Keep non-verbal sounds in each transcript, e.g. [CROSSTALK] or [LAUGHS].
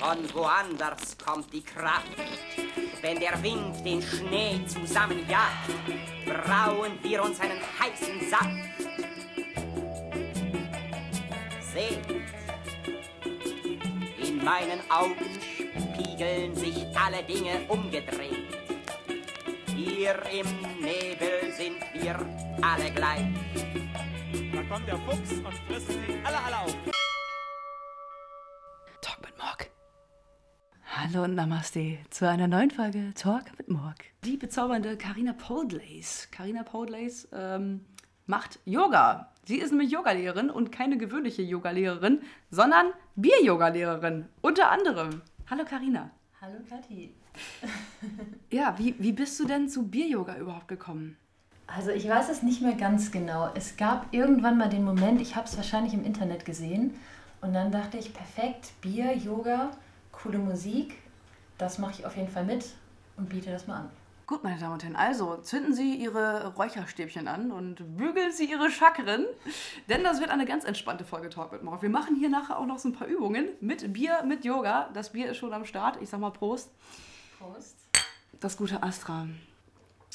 Von woanders kommt die Kraft. Wenn der Wind den Schnee zusammenjagt, brauen wir uns einen heißen Saft. Seht, in meinen Augen spiegeln sich alle Dinge umgedreht. Hier im Nebel sind wir alle gleich. Da kommt der Fuchs und frisst sie alle, alle auf. Hallo und Namaste zu einer neuen Folge Talk mit Morg. Die bezaubernde Karina Podlace. Karina Podlace ähm, macht Yoga. Sie ist nämlich Yogalehrerin und keine gewöhnliche Yogalehrerin, sondern Bier-Yogalehrerin. Unter anderem. Hallo Karina. Hallo Kathi. [LAUGHS] Ja, wie, wie bist du denn zu Bier-Yoga überhaupt gekommen? Also ich weiß es nicht mehr ganz genau. Es gab irgendwann mal den Moment, ich habe es wahrscheinlich im Internet gesehen und dann dachte ich, perfekt, Bier, Yoga, coole Musik, das mache ich auf jeden Fall mit und biete das mal an. Gut, meine Damen und Herren, also zünden Sie Ihre Räucherstäbchen an und bügeln Sie Ihre Chakren, denn das wird eine ganz entspannte Folge Talk mit Morgen. Wir machen hier nachher auch noch so ein paar Übungen mit Bier, mit Yoga. Das Bier ist schon am Start. Ich sag mal Prost. Prost. Das gute Astra.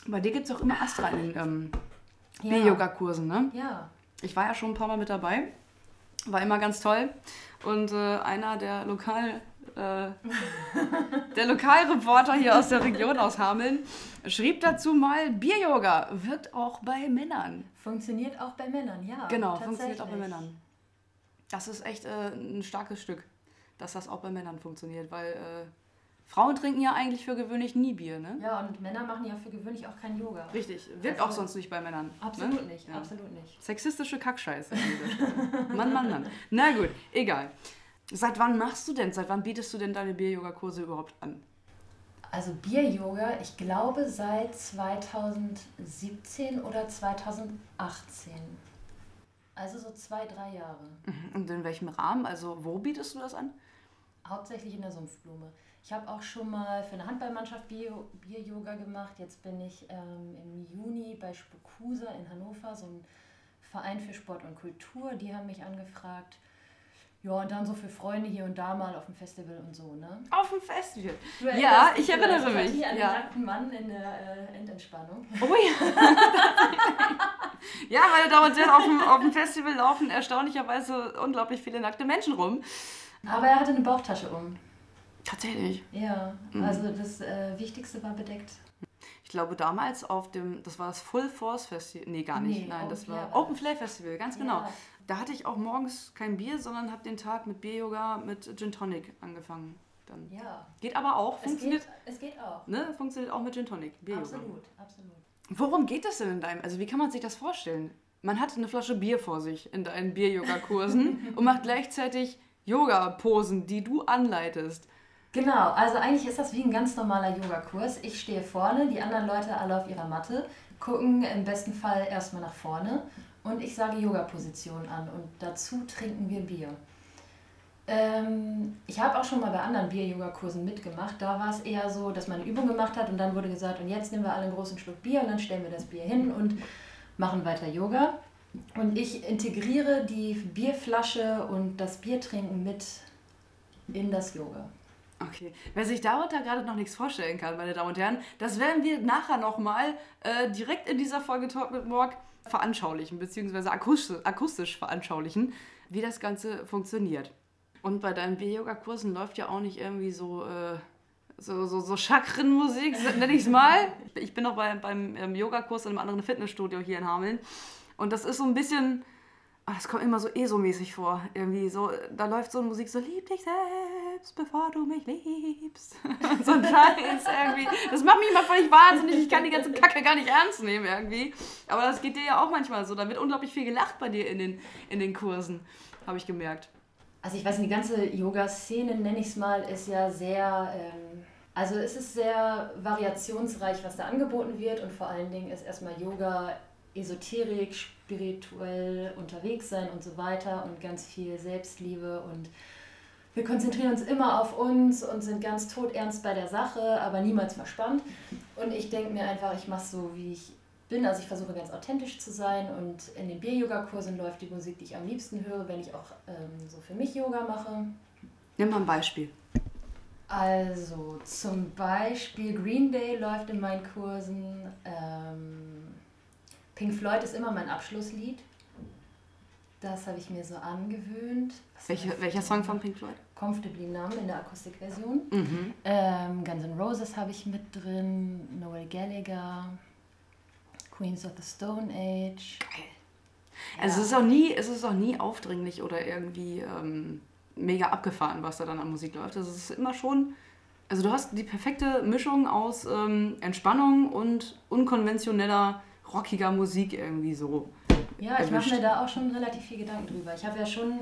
Bei dir gibt es auch immer Astra in den ähm, Ja. Bier-Yoga-Kursen, ne? Ja, Ich war ja schon ein paar Mal mit dabei. War immer ganz toll. Und äh, einer der Lokal... Äh, der Lokalreporter hier aus der Region aus Hameln schrieb dazu mal, Bier-Yoga wirkt auch bei Männern. funktioniert auch bei Männern, ja. Genau, funktioniert auch bei. Männern. Das ist echt äh, ein starkes Stück, dass das auch bei Männern funktioniert, weil äh, Frauen trinken ja eigentlich für gewöhnlich nie Bier, ne? Ja, und Männer machen ja für gewöhnlich auch kein Yoga. Richtig, wirkt Also- auch sonst nicht bei Männern. Absolut ne? nicht, Ja. absolut nicht. Sexistische Kackscheiße. Mann, Mann, Mann. Na gut, egal. Seit wann machst du denn, seit wann bietest du denn deine Bier-Yoga-Kurse überhaupt an? Also Bier-Yoga, ich glaube seit 2017 oder 2018. Also so zwei, drei Jahre. Und in welchem Rahmen? Also wo bietest du das an? Hauptsächlich in der Sumpfblume. Ich habe auch schon mal für eine Handballmannschaft Bier- Bier-Yoga gemacht. Jetzt bin ich ähm, im Juni bei Spokusa in Hannover, so ein Verein für Sport und Kultur. Die haben mich angefragt. Ja, und dann so für Freunde hier und da mal auf dem Festival und so, ne? Auf dem Festival. Ja, ich erinnere mich, Kathi, an ja. den nackten Mann in der äh, Endentspannung. Oh ja. [LAUGHS] ja, meine Damen und Herren, auf dem, auf dem Festival laufen erstaunlicherweise unglaublich viele nackte Menschen rum. Aber er hatte eine Bauchtasche um. Tatsächlich. Ja, Mhm. also das äh, Wichtigste war bedeckt. Ich glaube, damals auf dem, das war das Full Force Festival. Nee, gar nicht. Nee, Nein, Open das war Open Flair Festival, ganz genau. Ja. Da hatte ich auch morgens kein Bier, sondern habe den Tag mit Bier-Yoga mit Gin Tonic angefangen. Dann. Ja, Geht aber auch, es funktioniert, geht, es geht auch. ne, funktioniert auch mit Gin Tonic. Bier-Yoga. Absolut, absolut. Worum geht es denn in deinem, also wie kann man sich das vorstellen? Man hat eine Flasche Bier vor sich in deinen Bier-Yoga-Kursen [LAUGHS] und macht gleichzeitig Yoga-Posen, die du anleitest. Genau, also eigentlich ist das wie ein ganz normaler Yogakurs. Ich stehe vorne, die anderen Leute alle auf ihrer Matte, gucken im besten Fall erstmal nach vorne und ich sage Yoga-Position an und dazu trinken wir Bier. Ähm, ich habe auch schon mal bei anderen Bier-Yoga-Kursen mitgemacht. Da war es eher so, dass man eine Übung gemacht hat und dann wurde gesagt, und jetzt nehmen wir alle einen großen Schluck Bier und dann stellen wir das Bier hin und machen weiter Yoga. Und ich integriere die Bierflasche und das Biertrinken mit in das Yoga. Okay, wer sich darunter gerade noch nichts vorstellen kann, meine Damen und Herren, das werden wir nachher nochmal äh, direkt in dieser Folge Talk mit Morg veranschaulichen, beziehungsweise akustisch, akustisch veranschaulichen, wie das Ganze funktioniert. Und bei deinen Bier-Yoga-Kursen läuft ja auch nicht irgendwie so, äh, so, so, so Chakrenmusik, nenne ich es mal. Ich bin noch bei, beim ähm, Yogakurs in einem anderen Fitnessstudio hier in Hameln. Und das ist so ein bisschen, das kommt immer so ESO-mäßig vor. Irgendwie so, da läuft so eine Musik so, lieb dich selbst, bevor du mich liebst. [LAUGHS] so ein Scheiß irgendwie. Das macht mich immer völlig wahnsinnig. Ich kann die ganze Kacke gar nicht ernst nehmen irgendwie. Aber das geht dir ja auch manchmal so. Da wird unglaublich viel gelacht bei dir in den, in den Kursen, habe ich gemerkt. Also ich weiß nicht, die ganze Yoga-Szene, nenne ich es mal, ist ja sehr, ähm, also es ist sehr variationsreich, was da angeboten wird und vor allen Dingen ist erstmal Yoga Esoterik, spirituell unterwegs sein und so weiter und ganz viel Selbstliebe und wir konzentrieren uns immer auf uns und sind ganz todernst bei der Sache, aber niemals verspannt. Und ich denke mir einfach, ich mache so, wie ich bin. Also ich versuche ganz authentisch zu sein und in den Bier-Yoga-Kursen läuft die Musik, die ich am liebsten höre, wenn ich auch ähm, so für mich Yoga mache. Nimm mal ein Beispiel. Also zum Beispiel Green Day läuft in meinen Kursen. Ähm, Pink Floyd ist immer mein Abschlusslied. Das habe ich mir so angewöhnt. Welche, welcher? Song von Pink Floyd? Comfortably Numb in der Akustikversion. Mhm. Ähm, Guns N' Roses habe ich mit drin. Noel Gallagher. Queens of the Stone Age. Also es ist auch nie, es ist auch nie aufdringlich oder irgendwie ähm, mega abgefahren, was da dann an Musik läuft. Also es ist immer schon. Also du hast die perfekte Mischung aus ähm, Entspannung und unkonventioneller, rockiger Musik irgendwie so. Ja, ich mache mir da auch schon relativ viel Gedanken drüber. Ich habe ja schon,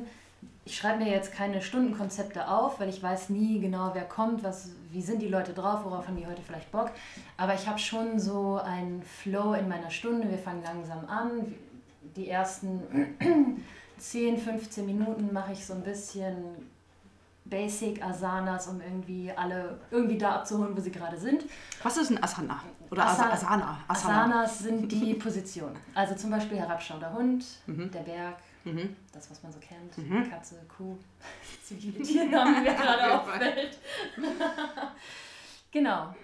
ich schreibe mir jetzt keine Stundenkonzepte auf, weil ich weiß nie genau, wer kommt, was, wie sind die Leute drauf, worauf haben die heute vielleicht Bock. Aber ich habe schon so einen Flow in meiner Stunde. Wir fangen langsam an. Die ersten [CLEARS THROAT] 10, 15 Minuten mache ich so ein bisschen Basic Asanas, um irgendwie alle irgendwie da abzuholen, wo sie gerade sind. Was ist ein Asana? Oder Asa- Asa Asana? Asana. Asanas sind die [LAUGHS] Positionen. Also zum Beispiel herabschauender Hund, der Berg, Mhm. das, was man so kennt. Katze, Kuh, [LAUGHS] zivile Tiernamen, die mir [LAUGHS] gerade auffällt. genau.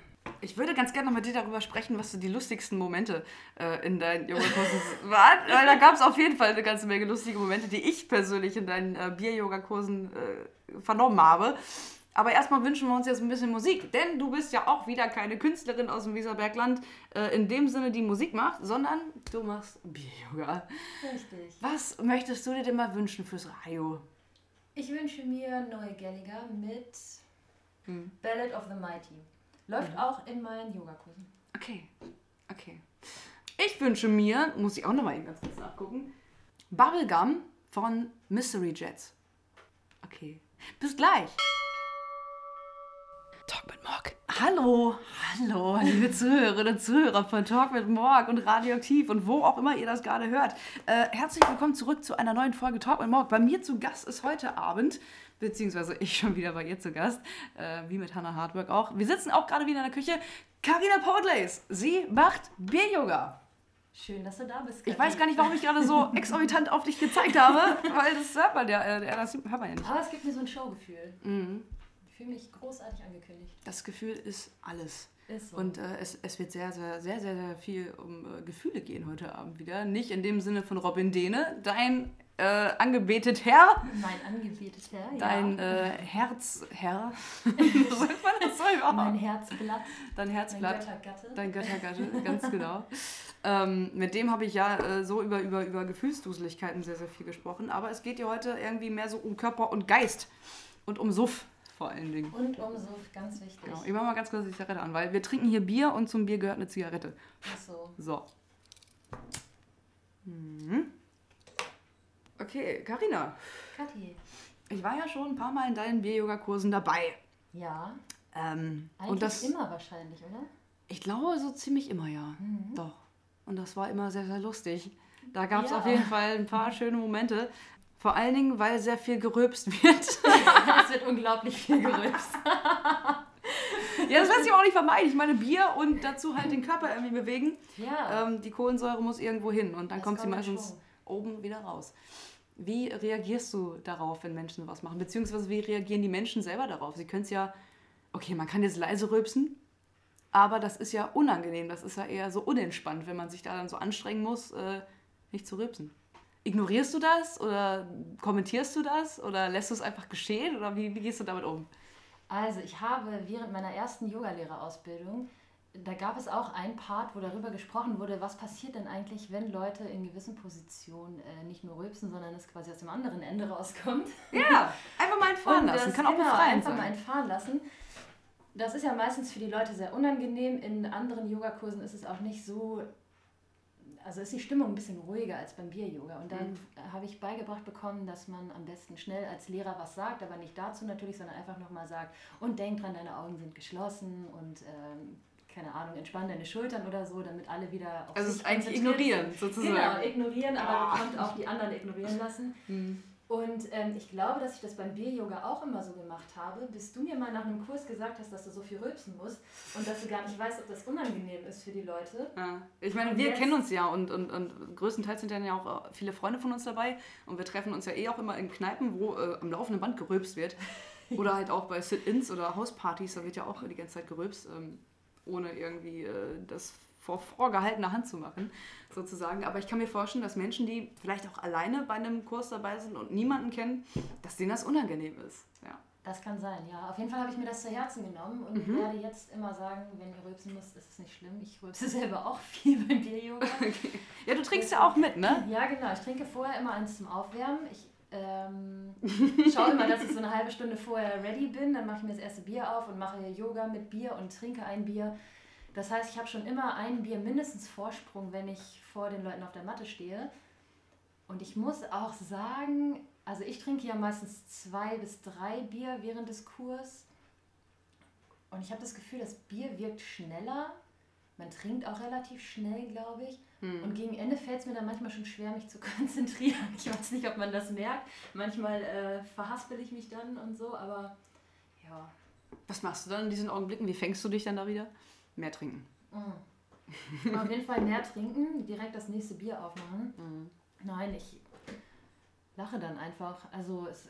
Ich würde ganz gerne noch mit dir darüber sprechen, was so die lustigsten Momente äh, in deinen Yogakursen waren. Weil da gab es auf jeden Fall eine ganze Menge lustige Momente, die ich persönlich in deinen äh, Bier-Yoga-Kursen äh, vernommen habe. Aber erstmal wünschen wir uns jetzt ein bisschen Musik, denn du bist ja auch wieder keine Künstlerin aus dem Weserbergland äh, in dem Sinne, die Musik macht, sondern du machst Bier-Yoga. Richtig. Was möchtest du dir denn mal wünschen fürs Radio? Ich wünsche mir Noel Gallagher mit Hm. Ballad of the Mighty. Läuft auch in meinen Yogakursen. Okay, okay. Ich wünsche mir, muss ich auch nochmal eben ganz kurz nachgucken, Bubblegum von Mystery Jets. Okay. Bis gleich. Talk mit Morg. Hallo, hallo, liebe Zuhörerinnen und Zuhörer von Talk mit Morg und Radioaktiv und wo auch immer ihr das gerade hört. Äh, herzlich willkommen zurück zu einer neuen Folge Talk mit Morg. Bei mir zu Gast ist heute Abend, beziehungsweise ich schon wieder bei ihr zu Gast, äh, wie mit Hannah Hardwork auch. Wir sitzen auch gerade wieder in der Küche. Carina Portlace, sie macht Bier-Yoga. Schön, dass du da bist. Ich weiß gar nicht, warum ich gerade so [LAUGHS] exorbitant auf dich gezeigt habe, weil das hört man ja, äh, das hört man ja nicht. Aber es gibt mir so ein Showgefühl. Mhm. Ich fühle mich großartig angekündigt. Das Gefühl ist alles. Ist so. Und äh, es, es wird sehr, sehr, sehr, sehr, sehr viel um äh, Gefühle gehen heute Abend wieder. Nicht in dem Sinne von Robin Dehne, dein äh, angebetet Herr, mein angebeteter, ja. dein äh, Herzherr. [LAUGHS] [LAUGHS] sagt man das so überhaupt? mein Herzblatt, Dein Herzblatt. Göttergatte. Dein Göttergatte, ganz genau. Ähm, mit dem habe ich ja äh, so über, über, über Gefühlsduseligkeiten sehr, sehr viel gesprochen. Aber es geht ja heute irgendwie mehr so um Körper und Geist. Und um Suff vor allen Dingen. Und um so ganz wichtig. Genau. Ich mache mal ganz kurz die Zigarette an, weil wir trinken hier Bier und zum Bier gehört eine Zigarette. Ach so. So. Mhm. Okay, Karina. Kathi. Ich war ja schon ein paar Mal in deinen Bier-Yoga-Kursen dabei. Ja, Ähm, eigentlich und das, immer wahrscheinlich, oder? ich glaube, so ziemlich immer, ja. Mhm. Doch. Und das war immer sehr, sehr lustig. Da gab es Ja. auf jeden Fall ein paar schöne Momente. Vor allen Dingen, weil sehr viel gerülpst [LAUGHS] wird. es wird unglaublich viel gerülpst. ja, das lässt sich auch nicht vermeiden. Ich meine, Bier und dazu halt den Körper irgendwie bewegen. Ja. Ähm, die Kohlensäure muss irgendwo hin und dann Das kommt sie meistens schon. oben wieder raus. Wie reagierst du darauf, wenn Menschen was machen? Beziehungsweise wie reagieren die Menschen selber darauf? Sie können es ja, okay, man kann jetzt leise rülpsen, aber das ist ja unangenehm. Das ist ja eher so unentspannt, wenn man sich da dann so anstrengen muss, äh, nicht zu rülpsen. Ignorierst du das oder kommentierst du das oder lässt du es einfach geschehen oder wie, wie gehst du damit um? Also, ich habe während meiner ersten Yogalehrerausbildung, da gab es auch einen Part, wo darüber gesprochen wurde, was passiert denn eigentlich, wenn Leute in gewissen Positionen äh, nicht nur rülpsen, sondern es quasi aus dem anderen Ende rauskommt. [LAUGHS] Ja, einfach mal entfahren lassen. das- Kann auch genau, befreiend einfach sein. mal entfahren lassen. Das ist ja meistens für die Leute sehr unangenehm. In anderen Yogakursen ist es auch nicht so, also ist die Stimmung ein bisschen ruhiger als beim Bier-Yoga. Und dann Mhm. habe ich beigebracht bekommen, dass man am besten schnell als Lehrer was sagt, aber nicht dazu natürlich, sondern einfach nochmal sagt, und denk dran, deine Augen sind geschlossen und ähm, keine Ahnung, entspann deine Schultern oder so, damit alle wieder auf Also es ist eigentlich ignorieren, sozusagen. Genau, ignorieren, aber Ah. man konnte auch die anderen ignorieren [LAUGHS] lassen. Hm. Und ähm, ich glaube, dass ich das beim Bier-Yoga auch immer so gemacht habe, bis du mir mal nach einem Kurs gesagt hast, dass du so viel rülpsen musst und dass du gar nicht weißt, ob das unangenehm ist für die Leute. Ja. Ich meine, Und wir kennen uns ja und, und, und größtenteils sind dann ja auch äh, viele Freunde von uns dabei und wir treffen uns ja eh auch immer in Kneipen, wo äh, am laufenden Band gerülpst wird. [LAUGHS] Oder halt auch bei Sit-Ins oder Hauspartys, da wird ja auch die ganze Zeit gerülpst, ähm, ohne irgendwie äh, das vor vorgehaltener Hand zu machen, sozusagen. Aber ich kann mir vorstellen, dass Menschen, die vielleicht auch alleine bei einem Kurs dabei sind und niemanden kennen, dass denen das unangenehm ist. Ja. Das kann sein, ja. Auf jeden Fall habe ich mir das zu Herzen genommen und Mhm. werde jetzt immer sagen, wenn ihr rülpsen müsst, ist es nicht schlimm. Ich rülpse selber auch [LAUGHS] viel beim Bier-Yoga. ja, du trinkst ja auch mit, ne? Ja, genau. Ich trinke vorher immer eins zum Aufwärmen. Ich ähm, [LAUGHS] schaue immer, dass ich so eine halbe Stunde vorher ready bin. Dann mache ich mir das erste Bier auf und mache Yoga mit Bier und trinke ein Bier. Das heißt, ich habe schon immer ein Bier mindestens Vorsprung, wenn ich vor den Leuten auf der Matte stehe. Und ich muss auch sagen, also ich trinke ja meistens zwei bis drei Bier während des Kurs. Und ich habe das Gefühl, das Bier wirkt schneller. Man trinkt auch relativ schnell, glaube ich. Und gegen Ende fällt es mir dann manchmal schon schwer, mich zu [LAUGHS] konzentrieren. Ich weiß nicht, ob man das merkt. Manchmal äh, verhaspel ich mich dann und so, aber ja. Was machst du dann in diesen Augenblicken? Wie fängst du dich dann da wieder? Mehr trinken. Mm. Auf jeden Fall mehr trinken, direkt das nächste Bier aufmachen. Nein, ich lache dann einfach. Also es,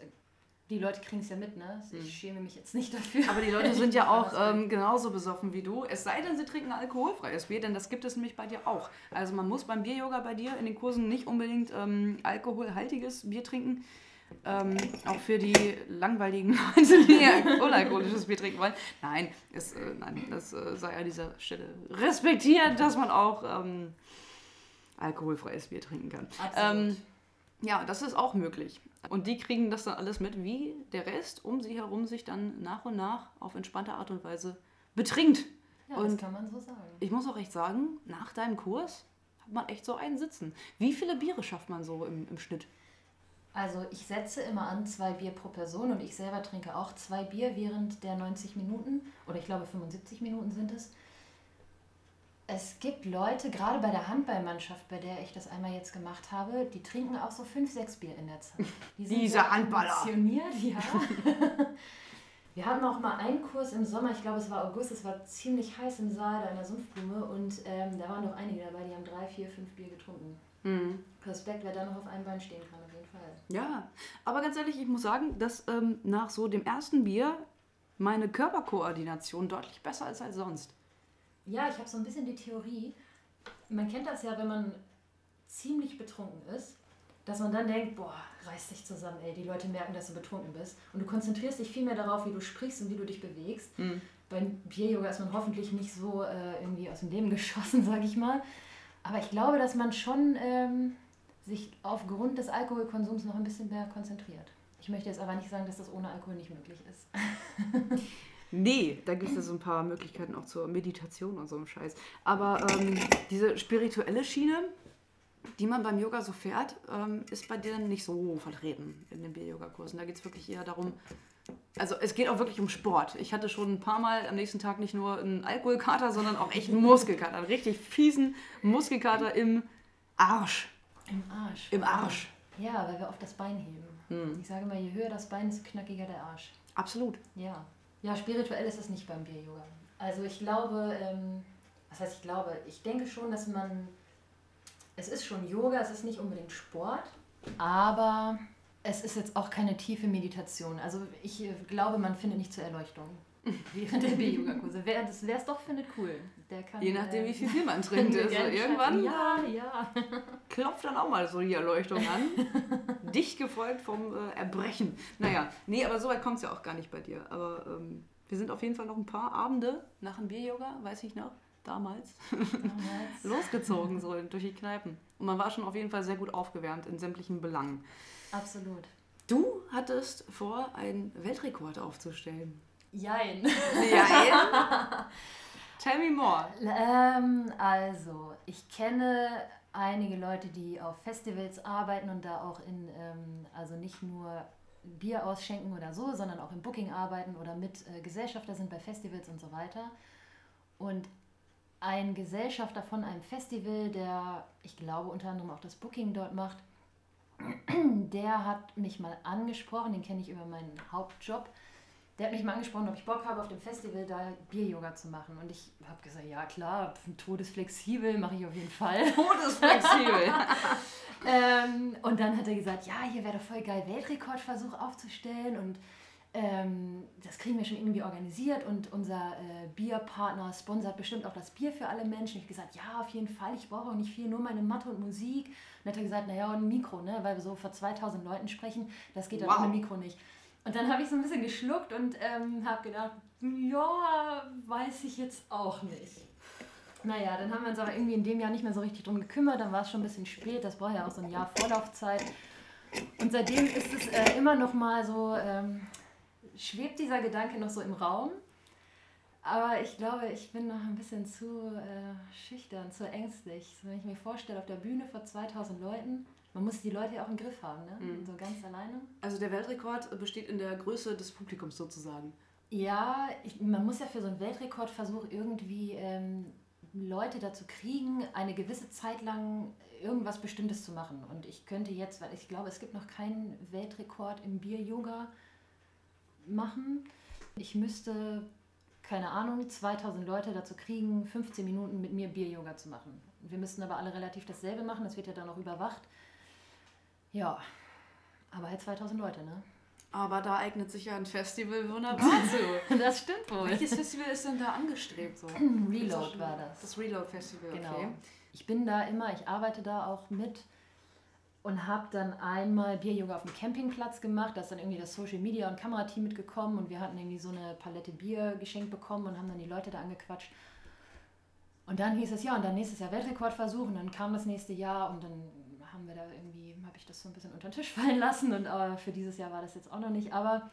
die Leute kriegen es ja mit, ne? Ich schäme mich jetzt nicht dafür. Aber die Leute sind ja [LAUGHS] auch ähm, genauso besoffen wie du. Es sei denn, sie trinken alkoholfreies Bier, denn das gibt es nämlich bei dir auch. Also man muss beim Bier-Yoga bei dir in den Kursen nicht unbedingt ähm, alkoholhaltiges Bier trinken. Ähm, auch für die langweiligen [LAUGHS] Leute, die [LAUGHS] unalkoholisches Bier trinken wollen. Nein, es, äh, nein das äh, sei an dieser Stelle respektiert, dass man auch ähm, alkoholfreies Bier trinken kann. Absolut. Ja, das ist auch möglich. Und die kriegen das dann alles mit, wie der Rest um sie herum sich dann nach und nach auf entspannte Art und Weise betrinkt. ja, und- das kann man so sagen. Ich muss auch echt sagen, nach deinem Kurs hat man echt so einen Sitzen. Wie viele Biere schafft man so im, im Schnitt? Also ich setze immer an zwei Bier pro Person und ich selber trinke auch zwei Bier während der 90 Minuten oder ich glaube 75 Minuten sind es. Es gibt Leute, gerade bei der Handballmannschaft, bei der ich das einmal jetzt gemacht habe, die trinken auch so fünf, sechs Bier in der Zeit. Die Diese sehr Handballer. ja. [LAUGHS] Wir hatten auch mal einen Kurs im Sommer, ich glaube es war August, es war ziemlich heiß im Saal da in der Sumpfblume und ähm, da waren noch einige dabei, die haben drei, vier, fünf Bier getrunken. Respekt, wer da noch auf einem Bein stehen kann, auf jeden Fall. Ja, aber ganz ehrlich, ich muss sagen, dass ähm, nach so dem ersten Bier meine Körperkoordination deutlich besser ist als sonst. Ja, ich habe so ein bisschen die Theorie, man kennt das ja, wenn man ziemlich betrunken ist, dass man dann denkt, boah, reiß dich zusammen, ey, die Leute merken, dass du betrunken bist. Und du konzentrierst dich viel mehr darauf, wie du sprichst und wie du dich bewegst. Beim Bier-Yoga ist man hoffentlich nicht so äh, irgendwie aus dem Leben [LAUGHS] geschossen, sage ich mal. Aber ich glaube, dass man schon ähm, sich aufgrund des Alkoholkonsums noch ein bisschen mehr konzentriert. Ich möchte jetzt aber nicht sagen, dass das ohne Alkohol nicht möglich ist. [LAUGHS] Nee, da gibt es ja so ein paar Möglichkeiten auch zur Meditation und so einem Scheiß. Aber ähm, diese spirituelle Schiene, die man beim Yoga so fährt, ähm, ist bei dir nicht so vertreten in den Bier-Yoga-Kursen. Da geht es wirklich eher darum, also es geht auch wirklich um Sport. Ich hatte schon ein paar Mal am nächsten Tag nicht nur einen Alkoholkater, sondern auch echt einen Muskelkater. Einen richtig fiesen Muskelkater im Arsch. Im Arsch. Im Arsch. Ja, weil wir oft das Bein heben. Ich sage mal, je höher das Bein, desto knackiger der Arsch. Absolut. Ja. Ja, spirituell ist es nicht beim Bier-Yoga. Also ich glaube, ähm, was heißt ich glaube? Ich denke schon, dass man, es ist schon Yoga, es ist nicht unbedingt Sport, aber es ist jetzt auch keine tiefe Meditation. Also ich äh, glaube, man findet nicht zur Erleuchtung [LAUGHS] während der Bier-Yoga-Kurse. Wer es doch findet, cool. Der kann, Je nachdem, äh, wie viel Bier man trinkt. Also irgendwann. Ja, ja. [LAUGHS] klopft dann auch mal so die Erleuchtung an. [LAUGHS] Dicht gefolgt vom äh, Erbrechen. Naja, nee, aber so weit kommt es ja auch gar nicht bei dir. Aber ähm, wir sind auf jeden Fall noch ein paar Abende nach dem Bier-Yoga, weiß ich noch, damals, Damals. losgezogen so durch die Kneipen. Und man war schon auf jeden Fall sehr gut aufgewärmt in sämtlichen Belangen. Absolut. Du hattest vor, einen Weltrekord aufzustellen. Jein. Ja, [LAUGHS] Tell me more. Ähm, also, ich kenne einige Leute, die auf Festivals arbeiten und da auch in, ähm, also nicht nur Bier ausschenken oder so, sondern auch im Booking arbeiten oder mit äh, Gesellschafter sind bei Festivals und so weiter. Und ein Gesellschafter von einem Festival, der, ich glaube, unter anderem auch das Booking dort macht, [CLEARS THROAT] der hat mich mal angesprochen, den kenne ich über meinen Hauptjob. Der hat mich mal angesprochen, ob ich Bock habe, auf dem Festival da Bier-Yoga zu machen. Und ich habe gesagt, ja klar, todesflexibel, mache ich auf jeden Fall. [LAUGHS] Todesflexibel. [LAUGHS] ähm, und dann hat er gesagt, ja, hier wäre doch voll geil, Weltrekordversuch aufzustellen. Und ähm, das kriegen wir schon irgendwie organisiert und unser äh, Bierpartner sponsert bestimmt auch das Bier für alle Menschen. Ich habe gesagt, ja, auf jeden Fall, ich brauche auch nicht viel, nur meine Mathe und Musik. Und dann hat er gesagt, naja, und ein Mikro, ne? weil wir so vor 2000 Leuten sprechen, das geht dann Wow. ohne Mikro nicht. Und dann habe ich so ein bisschen geschluckt und ähm, habe gedacht, ja, weiß ich jetzt auch nicht. Naja, dann haben wir uns aber irgendwie in dem Jahr nicht mehr so richtig drum gekümmert. Dann war es schon ein bisschen spät. Das braucht ja auch so ein Jahr Vorlaufzeit. Und seitdem ist es äh, immer noch mal so, ähm, schwebt dieser Gedanke noch so im Raum. Aber ich glaube, ich bin noch ein bisschen zu äh, schüchtern, zu ängstlich. So, wenn ich mir vorstelle, auf der Bühne vor 2000 Leuten, man muss die Leute ja auch im Griff haben, ne? So ganz alleine. Also der Weltrekord besteht in der Größe des Publikums sozusagen. Ja, ich, man muss ja für so einen Weltrekordversuch irgendwie ähm, Leute dazu kriegen, eine gewisse Zeit lang irgendwas Bestimmtes zu machen. Und ich könnte jetzt, weil ich glaube, es gibt noch keinen Weltrekord im Bier-Yoga machen. Ich müsste, keine Ahnung, 2000 Leute dazu kriegen, 15 Minuten mit mir Bier-Yoga zu machen. Wir müssten aber alle relativ dasselbe machen, das wird ja dann noch überwacht. Ja, aber halt 2000 Leute, ne? Aber da eignet sich ja ein Festival wunderbar [LAUGHS] zu. Das stimmt wohl. Welches Festival ist denn da angestrebt? So? [CLEARS THROAT] Reload war das. Das Reload Festival, Genau. okay. Ich bin da immer, ich arbeite da auch mit und habe dann einmal Bier-Yoga auf dem Campingplatz gemacht. Da ist dann irgendwie das Social Media und Kamerateam mitgekommen und wir hatten irgendwie so eine Palette Bier geschenkt bekommen und haben dann die Leute da angequatscht. Und dann hieß es ja, und dann nächstes Jahr Weltrekordversuch und dann kam das nächste Jahr und dann haben wir da irgendwie, ich das so ein bisschen unter den Tisch [LAUGHS] fallen lassen und aber für dieses Jahr war das jetzt auch noch nicht. Aber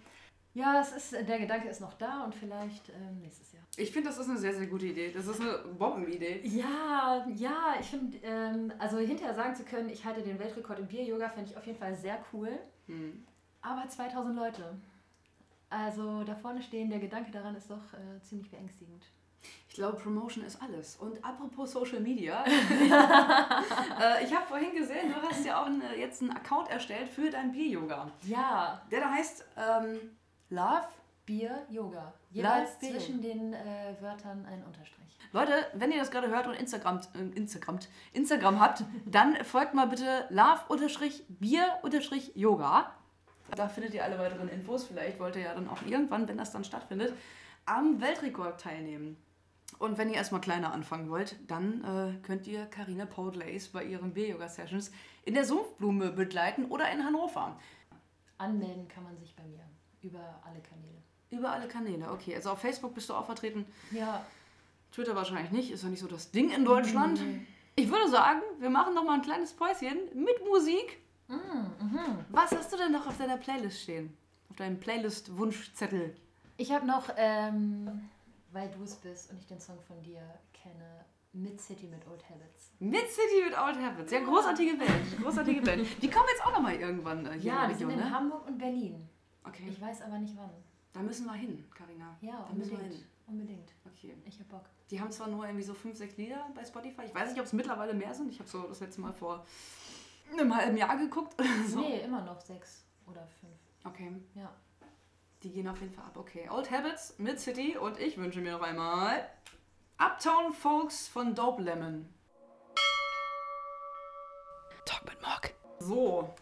ja, es ist, der Gedanke ist noch da und vielleicht ähm, nächstes Jahr. Ich finde, das ist eine sehr, sehr gute Idee. Das ist eine Bombenidee. Ja, ja, ich finde, ähm, also hinterher sagen zu können, ich halte den Weltrekord im Bier-Yoga, fände ich auf jeden Fall sehr cool. Aber 2000 Leute. Also da vorne stehen, der Gedanke daran ist doch äh, ziemlich beängstigend. Ich glaube, Promotion ist alles. Und apropos Social Media, [LAUGHS] [LAUGHS] äh, ich habe vorhin gesehen, du hast ja auch eine, jetzt einen Account erstellt für dein Bier-Yoga. Ja, Der da heißt ähm, Love. Bier-Yoga. Jeweils Bier-Yoga. zwischen den äh, Wörtern ein Unterstrich. Leute, wenn ihr das gerade hört und Instagram, äh, Instagram, Instagram habt, dann folgt mal bitte love-bier-yoga. Da findet ihr alle weiteren Infos. Vielleicht wollt ihr ja dann auch irgendwann, wenn das dann stattfindet, am Weltrekord teilnehmen. Und wenn ihr erstmal kleiner anfangen wollt, dann äh, könnt ihr Karina Podlace bei ihren Bier-Yoga-Sessions in der Sumpfblume begleiten oder in Hannover. Anmelden kann man sich bei mir über alle Kanäle. Über alle Kanäle, okay. Also auf Facebook bist du auch vertreten. Ja, Twitter wahrscheinlich nicht, ist ja nicht so das Ding in Deutschland. Ich würde sagen, wir machen noch mal ein kleines Päuschen mit Musik. Was hast du denn noch auf deiner Playlist stehen? Auf deinem Playlist-Wunschzettel? ich habe noch, ähm, weil du es bist und ich den Song von dir kenne, Mid-City mit Old Habits. Mid City mit Old Habits. Ja, großartige Band. Großartige Band. Die kommen jetzt auch noch mal irgendwann äh, hier Ja, in die die sind Region, in ne? Hamburg und Berlin. Okay, Ich weiß aber nicht wann. da müssen wir hin, Karina. Ja, da müssen wir unbedingt. hin. Unbedingt. Okay. Ich hab Bock. Die haben zwar nur irgendwie so fünf, sechs Lieder bei Spotify. Ich weiß nicht, ob es mittlerweile mehr sind. Ich habe so das letzte Mal vor einem halben Jahr geguckt. so. Nee, immer noch sechs oder fünf. Okay. Ja. Die gehen auf jeden Fall ab. Okay, Old Habits, Mid City und ich wünsche mir noch einmal Uptown Folks von Dope Lemon. Talk mit Mock. So.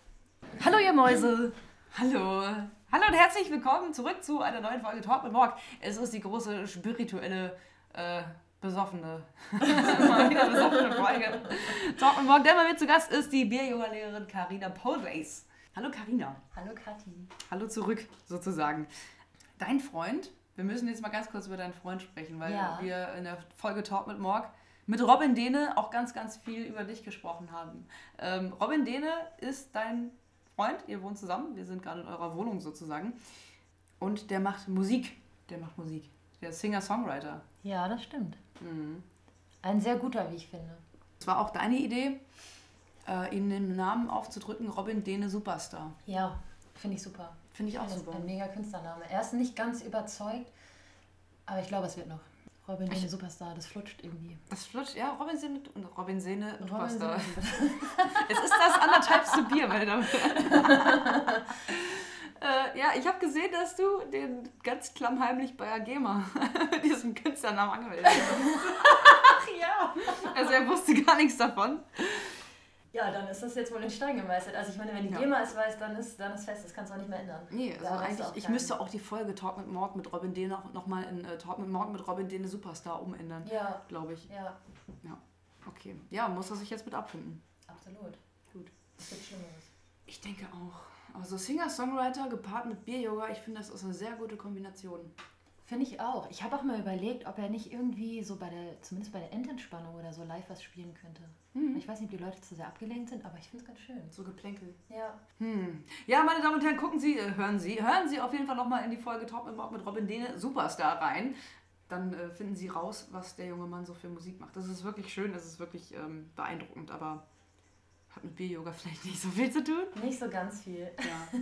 Hallo ihr Mäuse! [LAUGHS] Hallo. Hallo und herzlich willkommen zurück zu einer neuen Folge Talk mit Mock. Es ist die große spirituelle, äh, besoffene, [LAUGHS] mal wieder besoffene Folge. Talk mit Mock. Der bei mir zu Gast ist die Bier-Yoga-Lehrerin Carina Polrace. Hallo Carina. Hallo Kathi. Hallo zurück, sozusagen. Dein Freund, wir müssen jetzt mal ganz kurz über deinen Freund sprechen, weil Ja. wir in der Folge Talk mit Morg mit Robin Dehne auch ganz, ganz viel über dich gesprochen haben. Ähm, Robin Dehne ist dein Freund, ihr wohnt zusammen, wir sind gerade in eurer Wohnung sozusagen. Und der macht Musik. Der macht Musik. Der ist Singer-Songwriter. Ja, das stimmt. Ein sehr guter, wie ich finde. Es war auch deine Idee, äh, ihm den Namen aufzudrücken, Robin Dehne Superstar. Ja, finde ich super. Finde ich auch Ein, super. ein mega Künstlername. Er ist nicht ganz überzeugt, aber ich glaube, es wird noch. Robin Dene Superstar, das flutscht irgendwie. Das flutscht, ja, Robin Sehne und Robin Sehne [LAUGHS] Superstar. Es ist das anderthalbste Bier, meine Damen und Herren. äh, ja, ich habe gesehen, dass du den ganz klammheimlich bei Agema [LAUGHS] mit diesem Künstlernamen angemeldet hast. [LAUGHS] ja. Also er wusste gar nichts davon. Ja, dann ist das jetzt wohl in Stein gemeißelt. Also ich meine, wenn die Ja. GEMA es weiß, dann ist, dann ist fest, das kannst du auch nicht mehr ändern. Nee, also eigentlich, ich müsste auch die Folge Talk mit Morg mit Robin D. noch, noch mal in äh, Talk mit Morg mit Robin D. eine Superstar umändern, Ja, glaube ich. ja, Okay. Ja, muss er sich jetzt mit abfinden. absolut. Gut. Es gibt Schlimmeres. Ich denke auch. Also Singer-Songwriter gepaart mit Bier-Yoga, ich finde, das ist eine sehr gute Kombination. Finde ich auch. Ich habe auch mal überlegt, ob er nicht irgendwie so bei der, zumindest bei der Endentspannung oder so live was spielen könnte. Mhm. Ich weiß nicht, ob die Leute zu sehr abgelenkt sind, aber ich finde es ganz schön. So Geplänkel. Ja. Hm. Ja, meine Damen und Herren, gucken Sie, äh, hören Sie, hören Sie auf jeden Fall nochmal in die Folge Talk mit Morg mit Robin Dehne Superstar rein. Dann äh, finden Sie raus, was der junge Mann so für Musik macht. Das ist wirklich schön, das ist wirklich ähm, beeindruckend, aber hat mit Bier-Yoga [LAUGHS] vielleicht nicht so viel zu tun. Nicht so ganz viel. Ja.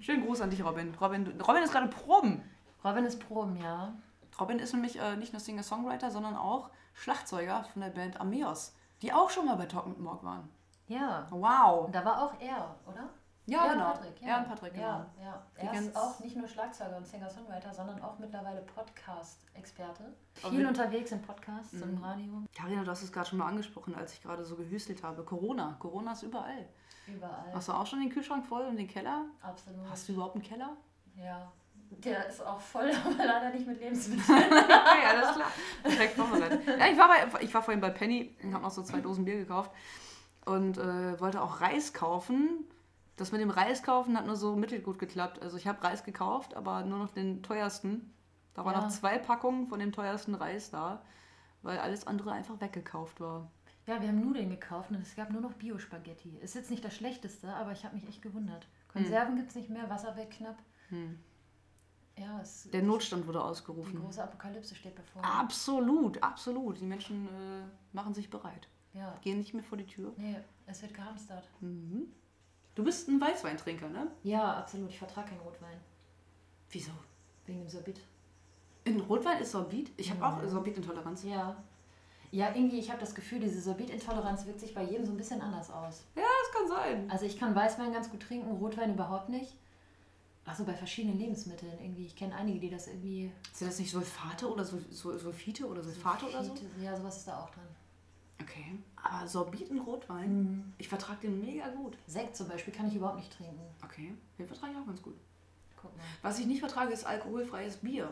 Schönen Gruß an dich, Robin. Robin, Robin ist gerade Proben. Robin ist Proben, ja. Robin ist nämlich äh, nicht nur Singer-Songwriter, sondern auch Schlagzeuger von der Band Ameos, die auch schon mal bei Talk mit Morg waren. Ja. Wow. Und da war auch er, oder? Ja, er genau. Patrick, ja. Er und Patrick, genau. Ja, ja. Die Er ganz- ist auch nicht nur Schlagzeuger und Singer-Songwriter, sondern auch mittlerweile Podcast-Experte. Viel unterwegs in Podcasts und im Mhm. Radio. Carina, du hast es gerade schon mal angesprochen, als ich gerade so gehüstelt habe. Corona. Corona ist überall. Überall. Hast du auch schon den Kühlschrank voll und den Keller? Absolut. Hast du überhaupt einen Keller? Ja. Der ist auch voll, [LAUGHS] aber leider nicht mit Lebensmitteln. [LAUGHS] okay, [LAUGHS] alles klar. Perfekt vorbereitet. Ja, ich war, bei, ich war vorhin bei Penny und habe noch so zwei Dosen Bier gekauft und äh, wollte auch Reis kaufen. Das mit dem Reis kaufen hat nur so mittelgut geklappt. Also ich habe Reis gekauft, aber nur noch den teuersten. Da waren Ja. noch zwei Packungen von dem teuersten Reis da, weil alles andere einfach weggekauft war. Ja, wir haben Nudeln gekauft und es gab nur noch Bio-Spaghetti. Ist jetzt nicht das Schlechteste, aber ich habe mich echt gewundert. Konserven gibt es nicht mehr, Wasser weg knapp. Hm. Ja, es, Der Notstand wurde die ausgerufen. große Apokalypse steht bevor. Absolut, absolut. Die Menschen äh, machen sich bereit. Ja, Gehen nicht mehr vor die Tür. nee, es wird gehamstert. Mhm. Du bist ein Weißweintrinker, ne? Ja, absolut. Ich vertrage keinen Rotwein. Wieso? Wegen dem Sorbit. In Rotwein ist Sorbit? Ich habe auch Mhm. Sorbitintoleranz. Ja. Ja, irgendwie, ich habe das Gefühl, diese Sorbitintoleranz wirkt sich bei jedem so ein bisschen anders aus. Das kann sein. Also ich kann Weißwein ganz gut trinken, Rotwein überhaupt nicht. Achso, bei verschiedenen Lebensmitteln irgendwie. Ich kenne einige, die das irgendwie... Sind das nicht Sulfate oder Sul Sul Sulfite oder Sulfate oder so? Sulfite- Ja, sowas ist da auch dran. Okay. Aber Sorbit in Rotwein, ich vertrage den mega gut. Sekt zum Beispiel kann ich überhaupt nicht trinken. Okay. Den vertrage ich auch ganz gut. Guck mal. Was ich nicht vertrage, ist alkoholfreies Bier.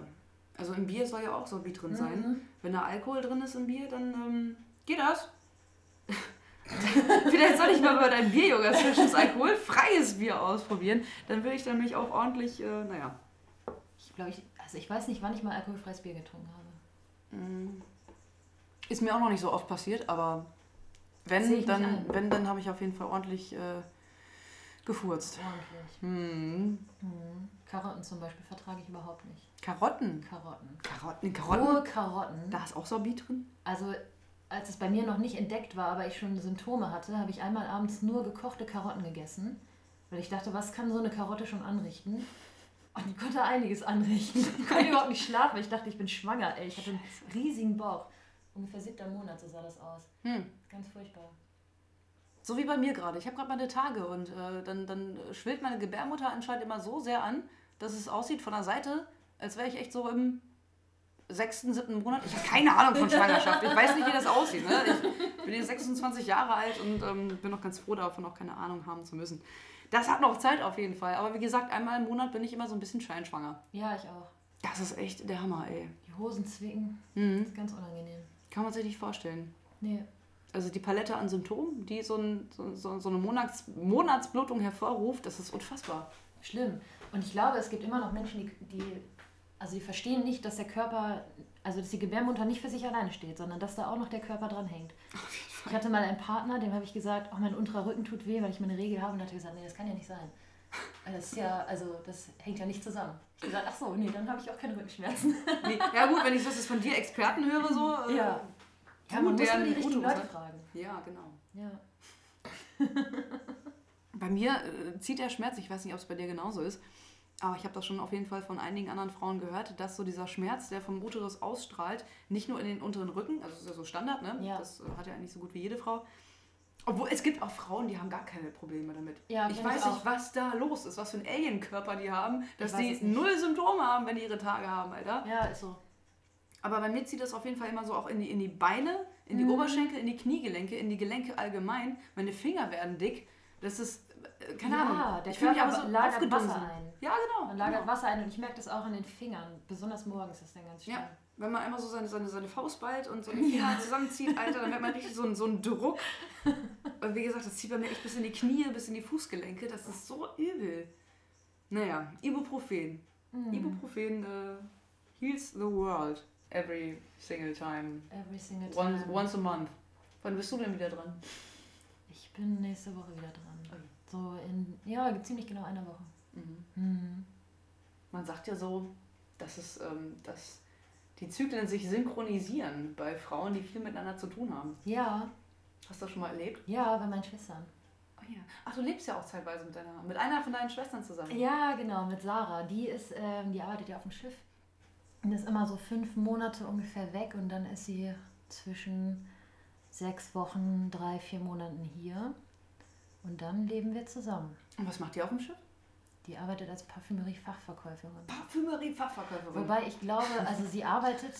Also im Bier soll ja auch Sorbit drin sein. Mhm. Wenn da Alkohol drin ist im Bier, dann ähm, geht das. [LAUGHS] Vielleicht soll ich mal bei deinem Bier-Yoga-Sessions alkoholfreies Bier ausprobieren. Dann will ich nämlich auch ordentlich, äh, naja. Ich glaube, ich, also ich weiß nicht, wann ich mal alkoholfreies Bier getrunken habe. mm, Ist mir auch noch nicht so oft passiert, aber wenn, dann, wenn, dann habe ich auf jeden Fall ordentlich äh, gefurzt. Ordentlich. Hm. Karotten zum Beispiel vertrage ich überhaupt nicht. Karotten. Karotten. Karotten. Karotten. Rohe Karotten. Da ist auch Sorbit drin. Also als es bei mir noch nicht entdeckt war, aber ich schon Symptome hatte, habe ich einmal abends nur gekochte Karotten gegessen. Weil ich dachte, was kann so eine Karotte schon anrichten? Und die konnte einiges anrichten. [LAUGHS] Ich konnte überhaupt nicht schlafen, weil ich dachte, ich bin schwanger. Ey. Ich hatte einen riesigen Bauch. Ungefähr siebter Monat, so sah das aus. Hm. Ganz furchtbar. So wie bei mir gerade. Ich habe gerade meine Tage und äh, dann, dann schwillt meine Gebärmutter anscheinend immer so sehr an, dass es aussieht von der Seite, als wäre ich echt so im sechsten, siebten Monat. Ich habe keine Ahnung von Schwangerschaft. Ich weiß nicht, wie das aussieht. Ne? Ich bin jetzt 26 Jahre alt und ähm, bin noch ganz froh davon, auch keine Ahnung haben zu müssen. Das hat noch Zeit auf jeden Fall. Aber wie gesagt, einmal im Monat bin ich immer so ein bisschen scheinschwanger. Ja, ich auch. Das ist echt der Hammer, ey. Die Hosen zwicken, Mhm. ist ganz unangenehm. Kann man sich nicht vorstellen. Nee. Also die Palette an Symptomen, die so, ein, so, so eine Monats, Monatsblutung hervorruft, das ist unfassbar. Schlimm. Und ich glaube, es gibt immer noch Menschen, die, die, also die verstehen nicht, dass der Körper, also dass die Gebärmutter nicht für sich alleine steht, sondern dass da auch noch der Körper dran hängt. Ich hatte mal einen Partner, dem habe ich gesagt, oh, mein unterer Rücken tut weh, weil ich meine Regel habe. Und er hat gesagt, nee, das kann ja nicht sein. Das ist ja, also das hängt ja nicht zusammen. Ich habe gesagt, ach so, nee, dann habe ich auch keine Rückenschmerzen. [LAUGHS] Nee, ja gut, wenn ich das jetzt von dir Experten höre, so... [LAUGHS] Äh, Ja. Ja, man muss die richtigen Leute fragen. Ja, genau. Ja. Bei mir äh, zieht der Schmerz, ich weiß nicht, ob es bei dir genauso ist, aber ich habe das schon auf jeden Fall von einigen anderen Frauen gehört, dass so dieser Schmerz, der vom Uterus ausstrahlt, nicht nur in den unteren Rücken, also das ist ja so Standard, ne? Ja. Das äh, hat ja eigentlich so gut wie jede Frau. Obwohl es gibt auch Frauen, die haben gar keine Probleme damit. Ja, ich ich weiß auch. nicht, was da los ist, was für ein Alienkörper die haben, dass die null Symptome haben, wenn die ihre Tage haben, Alter. Ja, ist so. Aber bei mir zieht das auf jeden Fall immer so auch in die, in die Beine, in die Oberschenkel, in die Kniegelenke, in die Gelenke allgemein. Meine Finger werden dick. Das ist, keine Ja, Ahnung. der ich fühle mich aber so lagert aufgedunsen. Wasser ein. Ja, genau. Man lagert genau. Wasser ein und ich merke das auch an den Fingern. Besonders morgens ist das dann ganz schlimm. Ja, wenn man einmal so seine, seine, seine Faust ballt und so [LAUGHS] die Finger zusammenzieht, Alter, dann merkt man richtig so, einen- so einen Druck. [LAUGHS] Und wie gesagt, das zieht bei mir echt bis in die Knie, bis in die Fußgelenke. Das ist so übel. Naja, Ibuprofen. Mhm. Ibuprofen äh, heals the world every single time. Every single time. Once, once a month. Wann bist du denn wieder dran? Ich bin nächste Woche wieder dran. So in, ja, ziemlich genau einer Woche. Mhm. Man sagt ja so, dass, es, ähm, dass die Zyklen sich synchronisieren bei Frauen, die viel miteinander zu tun haben. Ja, Hast du das schon mal erlebt? ja, bei meinen Schwestern. Oh ja. Ach, du lebst ja auch zeitweise mit deiner, mit einer von deinen Schwestern zusammen. Ja, genau, mit Sarah. Die ist, ähm, die arbeitet ja auf dem Schiff. Und ist immer so fünf Monate ungefähr weg und dann ist sie zwischen sechs Wochen, drei, vier Monaten hier. Und dann leben wir zusammen. Und was macht die auf dem Schiff? Die arbeitet als Parfümerie-Fachverkäuferin. Parfümerie-Fachverkäuferin. Wobei ich glaube, also sie arbeitet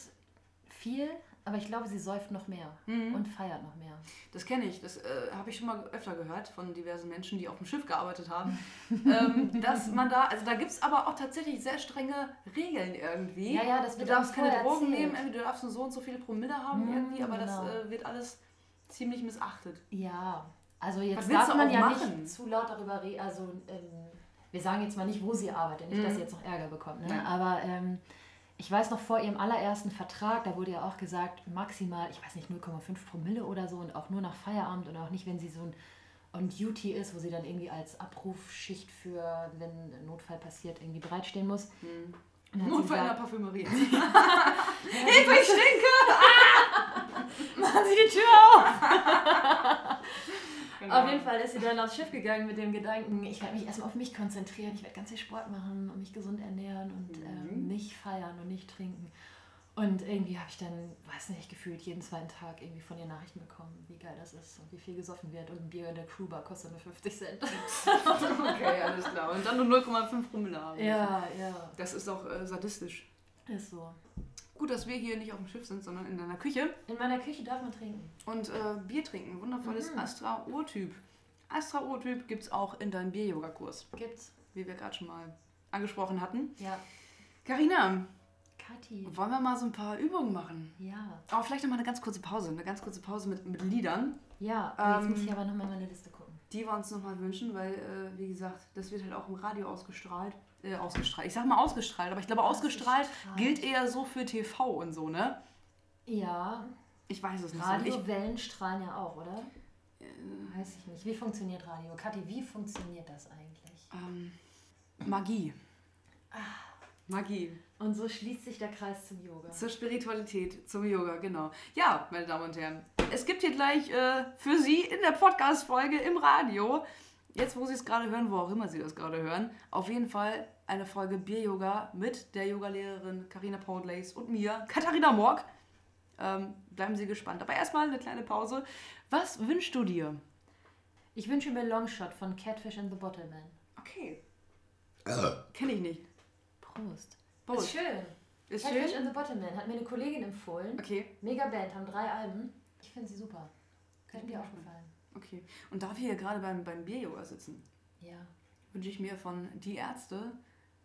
viel, aber ich glaube, sie säuft noch mehr und feiert noch mehr. Das kenne ich, das äh, habe ich schon mal öfter gehört von diversen Menschen, die auf dem Schiff gearbeitet haben. [LAUGHS] ähm, dass man da, also da gibt es aber auch tatsächlich sehr strenge Regeln irgendwie. Ja, ja, das Du wird darfst auch keine Drogen erzählt. nehmen, du darfst nur so und so viele Promille haben Mhm, irgendwie, aber genau. das äh, wird alles ziemlich missachtet. Ja, also jetzt darf man ja machen? nicht zu laut darüber reden. Also ähm, wir sagen jetzt mal nicht, wo sie arbeitet, nicht, dass sie jetzt noch Ärger bekommt. Ne? Aber ähm, ich weiß noch vor ihrem allerersten Vertrag, da wurde ja auch gesagt, maximal, ich weiß nicht, 0,5 Promille oder so und auch nur nach Feierabend und auch nicht, wenn sie so ein on Duty ist, wo sie dann irgendwie als Abrufschicht für, wenn ein Notfall passiert, irgendwie bereitstehen muss. Sie Notfall in der Parfümerie. [LAUGHS] [LAUGHS] Hilfe, ich stinke! [LAUGHS] Machen Sie die Tür auf! Genau. Auf jeden Fall ist sie dann aufs Schiff gegangen mit dem Gedanken, ich werde mich erstmal auf mich konzentrieren, ich werde ganz viel Sport machen und mich gesund ernähren und ähm, nicht feiern und nicht trinken. Und irgendwie habe ich dann, weiß nicht, gefühlt jeden zweiten Tag irgendwie von ihr Nachrichten bekommen, wie geil das ist und wie viel gesoffen wird. Und ein Bier in der Crewbar kostet nur 50 Cent. [LAUGHS] Okay, alles klar. Und dann nur 0,5 Promille haben. ja, ja, Das ist auch äh, sadistisch. ist so. Gut, dass wir hier nicht auf dem Schiff sind, sondern in deiner Küche In meiner Küche darf man trinken. und äh, Bier trinken. Wundervolles Mhm. Astra Urtyp. Astra Urtyp gibt es auch in deinem Bier-Yoga-Kurs, Gibt's. wie wir gerade schon mal angesprochen hatten. Ja. Carina, Kathi. wollen wir mal so ein paar Übungen machen? Ja. Aber vielleicht noch mal eine ganz kurze Pause. Eine ganz kurze Pause mit, mit Liedern, Ja, jetzt Ähm, muss ich aber nochmal meine Liste gucken. die wir uns nochmal wünschen, weil, äh, wie gesagt, das wird halt auch im Radio ausgestrahlt. Äh, ausgestrahlt. Ich sag mal ausgestrahlt, aber ich glaube, ausgestrahlt, Ausgestrahlt. gilt eher so für TV und so, ne? Ja, Ich weiß es nicht. so. Radiowellen strahlen ja auch, oder? Weiß ich nicht. Wie funktioniert Radio? Kathi, wie funktioniert das eigentlich? ähm, Magie. Magie. Und so schließt sich der Kreis zum Yoga. Zur Spiritualität, zum Yoga, genau. Ja, meine Damen und Herren, es gibt hier gleich äh, für Sie in der Podcast-Folge im Radio, jetzt wo Sie es gerade hören, wo auch immer Sie das gerade hören, auf jeden Fall eine Folge Bier-Yoga mit der Yogalehrerin Karina Poundlace und mir, Katharina Morg. Ähm, bleiben Sie gespannt. Aber erstmal eine kleine Pause. Was wünschst du dir? Ich wünsche mir Longshot von Catfish and the Bottleman. Okay. Kenne ich nicht. Prost. Prost. Ist schön. Ist Catfish schön? and the Bottleman hat mir eine Kollegin empfohlen. Okay, Mega Band, haben drei Alben. Ich finde sie super. Könnte dir auch gefallen. Okay. Und da wir hier gerade beim, beim Bier-Yoga sitzen, Ja. wünsche ich mir von Die Ärzte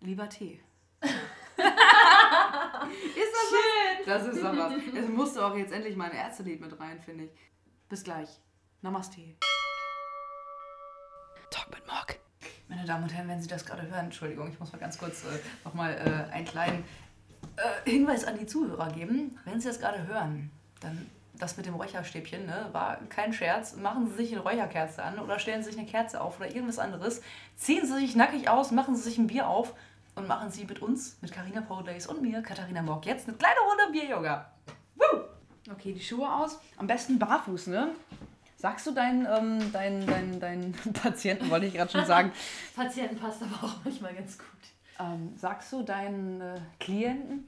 lieber Tee. [LAUGHS] ist das schön? Das ist doch was. Es musste auch jetzt endlich mal ein Ärztelied mit rein, finde ich. Bis gleich. Namaste. Talk mit Morg. Meine Damen und Herren, wenn Sie das gerade hören, Entschuldigung, ich muss mal ganz kurz äh, nochmal äh, einen kleinen äh, Hinweis an die Zuhörer geben. Wenn Sie das gerade hören, dann das mit dem Räucherstäbchen ne, war kein Scherz. Machen Sie sich eine Räucherkerze an oder stellen Sie sich eine Kerze auf oder irgendwas anderes. Ziehen Sie sich nackig aus, machen Sie sich ein Bier auf und machen Sie mit uns, mit Carina Days und mir, Katharina Mock, jetzt eine kleine Runde Bier-Yoga. Okay, die Schuhe aus. Am besten barfuß, ne? Sagst du deinen, ähm, deinen, deinen, deinen [LAUGHS] Patienten, wollte ich gerade schon sagen, [LAUGHS] Patienten passt aber auch manchmal ganz gut. ähm, sagst du deinen äh, Klienten,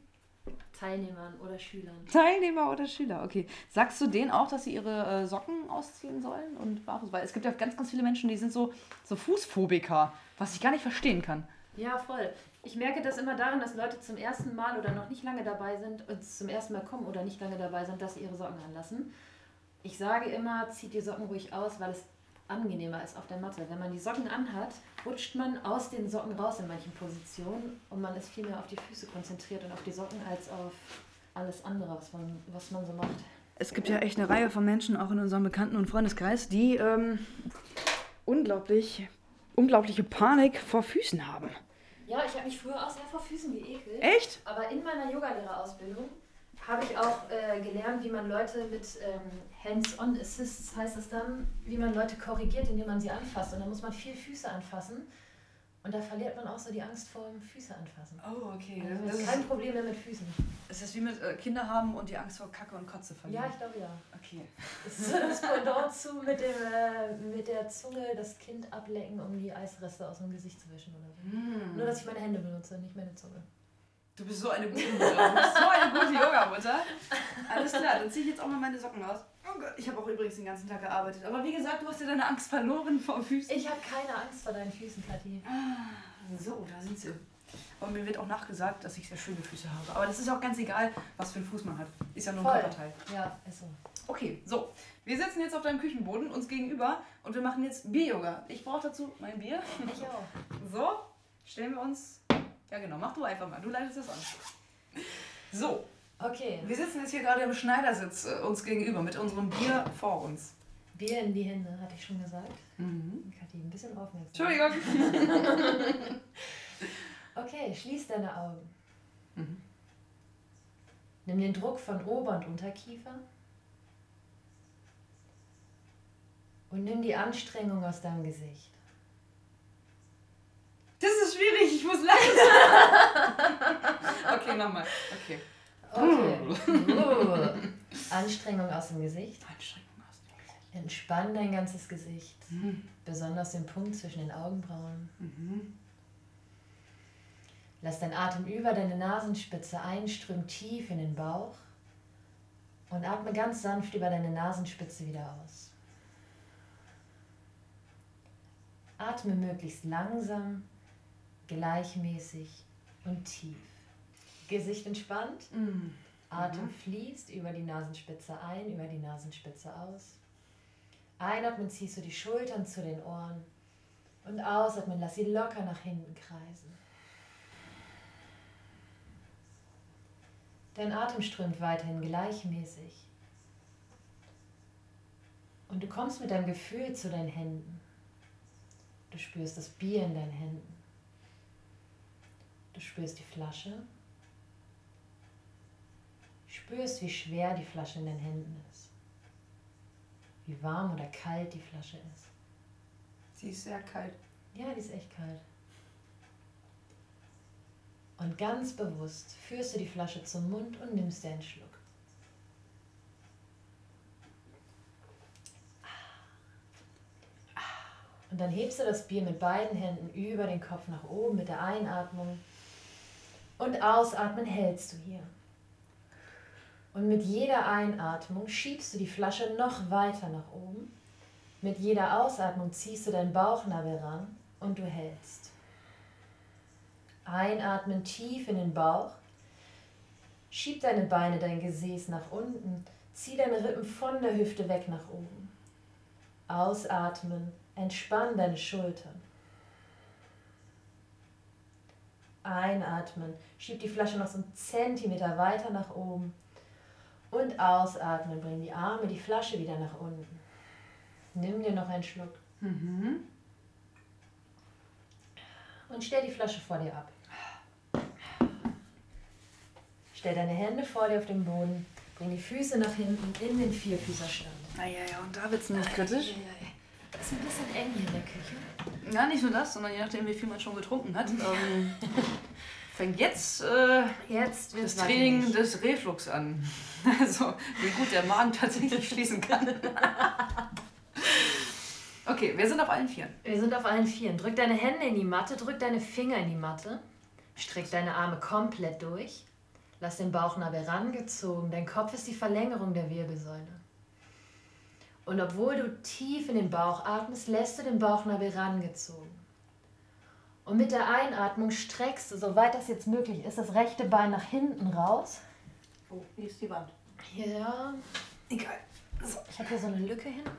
Teilnehmern oder Schülern. Teilnehmer oder Schüler, okay. Sagst du denen auch, dass sie ihre äh, Socken ausziehen sollen und? Weil es gibt ja ganz, ganz viele Menschen, die sind so, so Fußphobiker, was ich gar nicht verstehen kann. Ja, voll. Ich merke das immer daran, dass Leute zum ersten Mal oder noch nicht lange dabei sind, und zum ersten Mal kommen oder nicht lange dabei sind, dass sie ihre Socken anlassen. Ich sage immer, zieht die Socken ruhig aus, weil es angenehmer ist auf der Matte. Wenn man die Socken anhat, rutscht man aus den Socken raus in manchen Positionen und man ist viel mehr auf die Füße konzentriert und auf die Socken als auf alles andere, was man, was man so macht. Es gibt ja echt eine Reihe von Menschen, auch in unserem Bekannten- und Freundeskreis, die ähm, unglaublich, unglaubliche Panik vor Füßen haben. Ja, ich habe mich früher auch sehr vor Füßen geekelt. Echt? Aber in meiner Yogalehrerausbildung habe ich auch äh, gelernt, wie man Leute mit ähm, Hands-on Assists, heißt es dann, wie man Leute korrigiert, indem man sie anfasst. Und da muss man viel Füße anfassen. Und da verliert man auch so die Angst vor dem Füße anfassen. Oh, okay. Also Das ist kein Problem mehr mit Füßen. das ist wie mit äh, Kinder haben und die Angst vor Kacke und Kotze verlieren. Ja, ich glaube ja. Okay. Das ist so das Pendant zu mit, dem, äh, mit der Zunge das Kind ablecken, um die Eisreste aus dem Gesicht zu wischen oder so. Hm. Nur, dass ich meine Hände benutze, nicht meine Zunge. Du bist so eine gute Mutter. Du bist so eine gute Yoga-Mutter. Alles klar, dann ziehe ich jetzt auch mal meine Socken aus. Oh Gott, ich habe auch übrigens den ganzen Tag gearbeitet. Aber wie gesagt, du hast ja deine Angst verloren vor Füßen. Ich habe keine Angst vor deinen Füßen, Kathi. So, da sind sie. Und mir wird auch nachgesagt, dass ich sehr schöne Füße habe. Aber das ist auch ganz egal, was für einen Fuß man hat. Ist ja nur ein Voll. Körperteil. Ja, ist so. Okay, so. Wir sitzen jetzt auf deinem Küchenboden, uns gegenüber, und wir machen jetzt Bier-Yoga. Ich brauche dazu mein Bier. Ich auch. So, stellen wir uns. Ja, genau, mach du einfach mal. Du leitest das an. So, Okay, wir sitzen jetzt hier gerade im Schneidersitz äh, uns gegenüber mit unserem Bier vor uns. Bier in die Hände, hatte ich schon gesagt. Mhm. Kathi, ein bisschen aufmerksam. Entschuldigung. [LAUGHS] Okay, schließ deine Augen. Mhm. Nimm den Druck von Ober- und Unterkiefer. Und nimm die Anstrengung aus deinem Gesicht. Das ist schwierig, ich muss lachen. [LAUGHS] okay, nochmal. Okay. Okay. Uh. Anstrengung aus dem Gesicht. Anstrengung aus dem Gesicht. Entspann dein ganzes Gesicht. Mhm. Besonders den Punkt zwischen den Augenbrauen. Mhm. Lass deinen Atem über deine Nasenspitze einströmen tief in den Bauch und atme ganz sanft über deine Nasenspitze wieder aus. Atme möglichst langsam, gleichmäßig und tief. Gesicht entspannt, Mhm. Atem fließt über die Nasenspitze ein, über die Nasenspitze aus. Einatmen ziehst du die Schultern zu den Ohren und ausatmen lass sie locker nach hinten kreisen. Dein Atem strömt weiterhin gleichmäßig. Und du kommst mit deinem Gefühl zu deinen Händen. Du spürst das Bier in deinen Händen. Du spürst die Flasche. Spürst, wie schwer die Flasche in den Händen ist. Wie warm oder kalt die Flasche ist. Sie ist sehr kalt. Ja, die ist echt kalt. Und ganz bewusst führst du die Flasche zum Mund und nimmst dir einen Schluck. Und dann hebst du das Bier mit beiden Händen über den Kopf nach oben mit der Einatmung. Und ausatmen hältst du hier. Und mit jeder Einatmung schiebst du die Flasche noch weiter nach oben. Mit jeder Ausatmung ziehst du deinen Bauchnabel ran und du hältst. Einatmen tief in den Bauch. Schieb deine Beine, dein Gesäß nach unten. Zieh deine Rippen von der Hüfte weg nach oben. Ausatmen. Entspann deine Schultern. Einatmen. Schieb die Flasche noch so einen Zentimeter weiter nach oben. Und ausatmen. Bring die Arme, die Flasche wieder nach unten. Nimm dir noch einen Schluck. Mhm. Und stell die Flasche vor dir ab. Stell deine Hände vor dir auf den Boden. Bring die Füße nach hinten in den Vierfüßerstand. Naja, ja, und da wird es nämlich kritisch. Es ist ein bisschen eng hier in der Küche. Ja, nicht nur das, sondern je nachdem, wie viel man schon getrunken hat, ähm, [LAUGHS] fängt jetzt äh, Jetzt das Training wackelig. des Reflux an. [LAUGHS] Also, wie gut der Magen tatsächlich schließen kann. [LAUGHS] Okay, wir sind auf allen Vieren. Wir sind auf allen Vieren. Drück deine Hände in die Matte, drück deine Finger in die Matte. Streck deine Arme komplett durch. Lass den Bauchnabel rangezogen. Dein Kopf ist die Verlängerung der Wirbelsäule. Und obwohl du tief in den Bauch atmest, lässt du den Bauchnabel rangezogen. Und mit der Einatmung streckst du, soweit das jetzt möglich ist, das rechte Bein nach hinten raus. Oh, hier ist die Wand. Ja, Egal. ich habe hier so eine Lücke hinten.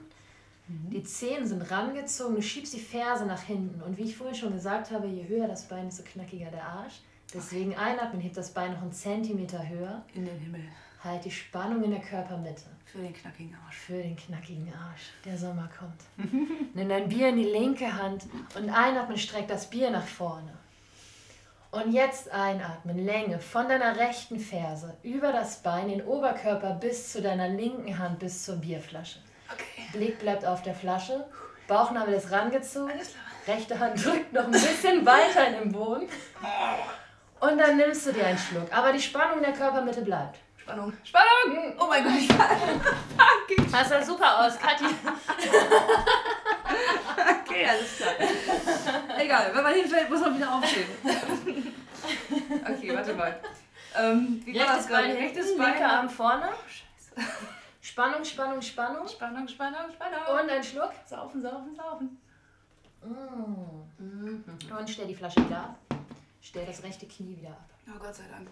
Die Zehen sind rangezogen, du schiebst die Ferse nach hinten. Und wie ich vorhin schon gesagt habe, je höher das Bein, desto knackiger der Arsch. Deswegen einatmen, hebt das Bein noch einen Zentimeter höher. In den Himmel. Halt die Spannung in der Körpermitte. Für den knackigen Arsch. Für den knackigen Arsch. Der Sommer kommt. [LAUGHS] Nimm dein Bier in die linke Hand und einatmen, streck das Bier nach vorne. Und jetzt einatmen, Länge von deiner rechten Ferse über das Bein, den Oberkörper bis zu deiner linken Hand, bis zur Bierflasche. Okay. Blick bleibt auf der Flasche, Bauchnabel ist rangezogen, rechte Hand drückt noch ein bisschen [LAUGHS] weiter in den Boden. Und dann nimmst du dir einen Schluck. Aber die Spannung in der Körpermitte bleibt. Spannung. Spannung! Oh mein Gott, ich. [LAUGHS] Fuck. Das sah super aus, Kathi. [LAUGHS] Okay, alles klar. Egal, wenn man hinfällt, muss man wieder aufstehen. Okay, warte mal. Ähm, wie war das Rechtes gerade? Bein Rechtes Bein. linker Arm vorne. Scheiße. Spannung, Spannung, Spannung. Spannung, Spannung, Spannung. Und ein Schluck. saufen, saufen, saufen. Mm. Und stell die Flasche wieder ab. Stell das rechte Knie wieder ab. Oh Gott sei Dank.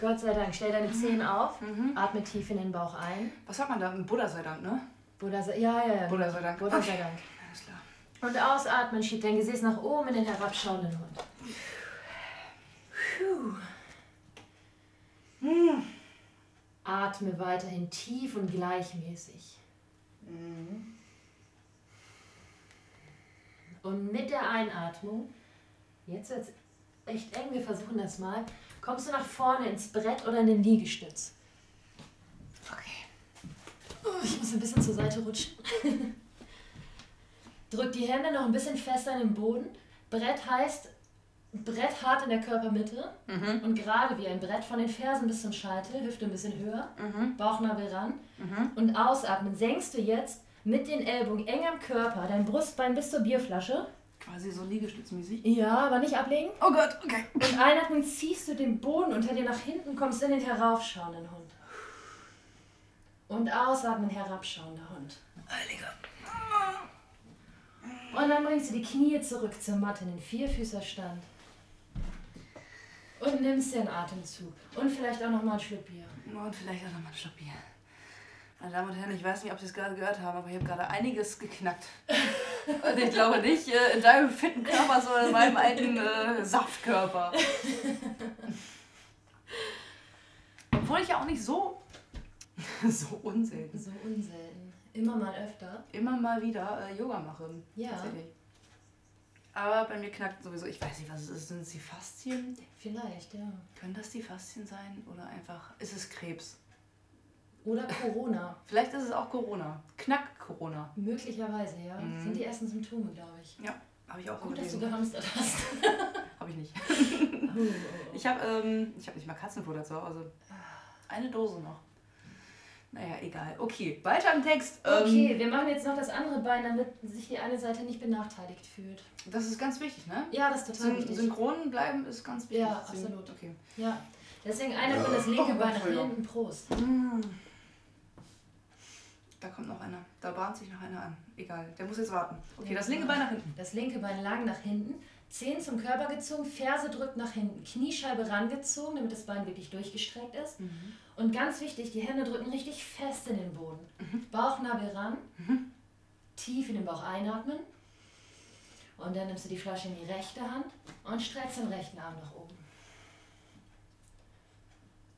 Gott sei Dank, stell deine Zehen auf. Mhm. Atme tief in den Bauch ein. Was hat man da? Buddha sei Dank, ne? Buddha sei, ja, ja, ja. Buddha sei Dank. Buddha sei Dank. Alles klar. Und ausatmen, schieb dein Gesäß nach oben in den herabschauenden Hund. Hm. Atme weiterhin tief und gleichmäßig. Und mit der Einatmung, jetzt wird es echt eng, wir versuchen das mal, kommst du nach vorne ins Brett oder in den Liegestütz. Okay. Oh, ich muss ein bisschen zur Seite rutschen. [LAUGHS] Drück die Hände noch ein bisschen fester in den Boden. Brett heißt Brett hart in der Körpermitte und gerade wie ein Brett von den Fersen bis zum Scheitel, Hüfte ein bisschen höher, Bauchnabel ran und ausatmen. Senkst du jetzt mit den Ellbogen eng am Körper, dein Brustbein bis zur Bierflasche. Quasi so liegestützmäßig. Ja, aber nicht ablegen. Oh Gott, okay. Und einatmen ziehst du den Boden unter dir nach hinten, kommst in den heraufschauenden Hund. Und ausatmen, herabschauender Hund. Heiliger. Und dann bringst du die Knie zurück zur Matte in den Vierfüßerstand. Und nimmst dir einen Atemzug. Und vielleicht auch nochmal einen Schluck Bier. Und vielleicht auch nochmal ein Schluck Bier. Meine Damen und Herren, ich weiß nicht, ob Sie es gerade gehört haben, aber ich habe gerade einiges geknackt. Und ich glaube nicht äh, in deinem fitten Körper, sondern in meinem alten äh, Saftkörper. Obwohl ich ja auch nicht so, [LAUGHS] so unselten, So unselten. Immer mal öfter. immer mal wieder äh, Yoga mache. Ja. Tatsächlich. Aber bei mir knackt sowieso, ich weiß nicht, was es ist. Sind es die Faszien? Vielleicht, ja. Können das die Faszien sein? Oder einfach, ist es Krebs? Oder Corona. Vielleicht ist es auch Corona. Knack-Corona. Möglicherweise, ja. Mhm. Sind die ersten Symptome, glaube ich. Ja, habe ich auch Gut, dass du gehamstert hast. [LAUGHS] Habe ich nicht. [LAUGHS] Oh, oh, oh. Ich habe ähm, ich hab nicht mal Katzenfutter zu Hause. Eine Dose noch. Naja, egal. Okay, weiter im Text. Ähm, Okay, wir machen jetzt noch das andere Bein, damit sich die eine Seite nicht benachteiligt fühlt. Das ist ganz wichtig, ne? Ja, das ist total Syn wichtig. synchron bleiben ist ganz wichtig. Ja, absolut. Okay. Ja. Deswegen einatmen das linke Oh, [LAUGHS] Bein nach hinten, Prost. Da kommt noch einer. Da bahnt sich noch einer an. Egal. Der muss jetzt warten. Okay, das linke Bein nach hinten. Das linke Bein lang nach hinten, Zehen zum Körper gezogen, Ferse drückt nach hinten, Kniescheibe rangezogen, damit das Bein wirklich durchgestreckt ist. Und ganz wichtig, die Hände drücken richtig fest in den Boden. Bauchnabel ran, tief in den Bauch einatmen. Und dann nimmst du die Flasche in die rechte Hand und streckst den rechten Arm nach oben.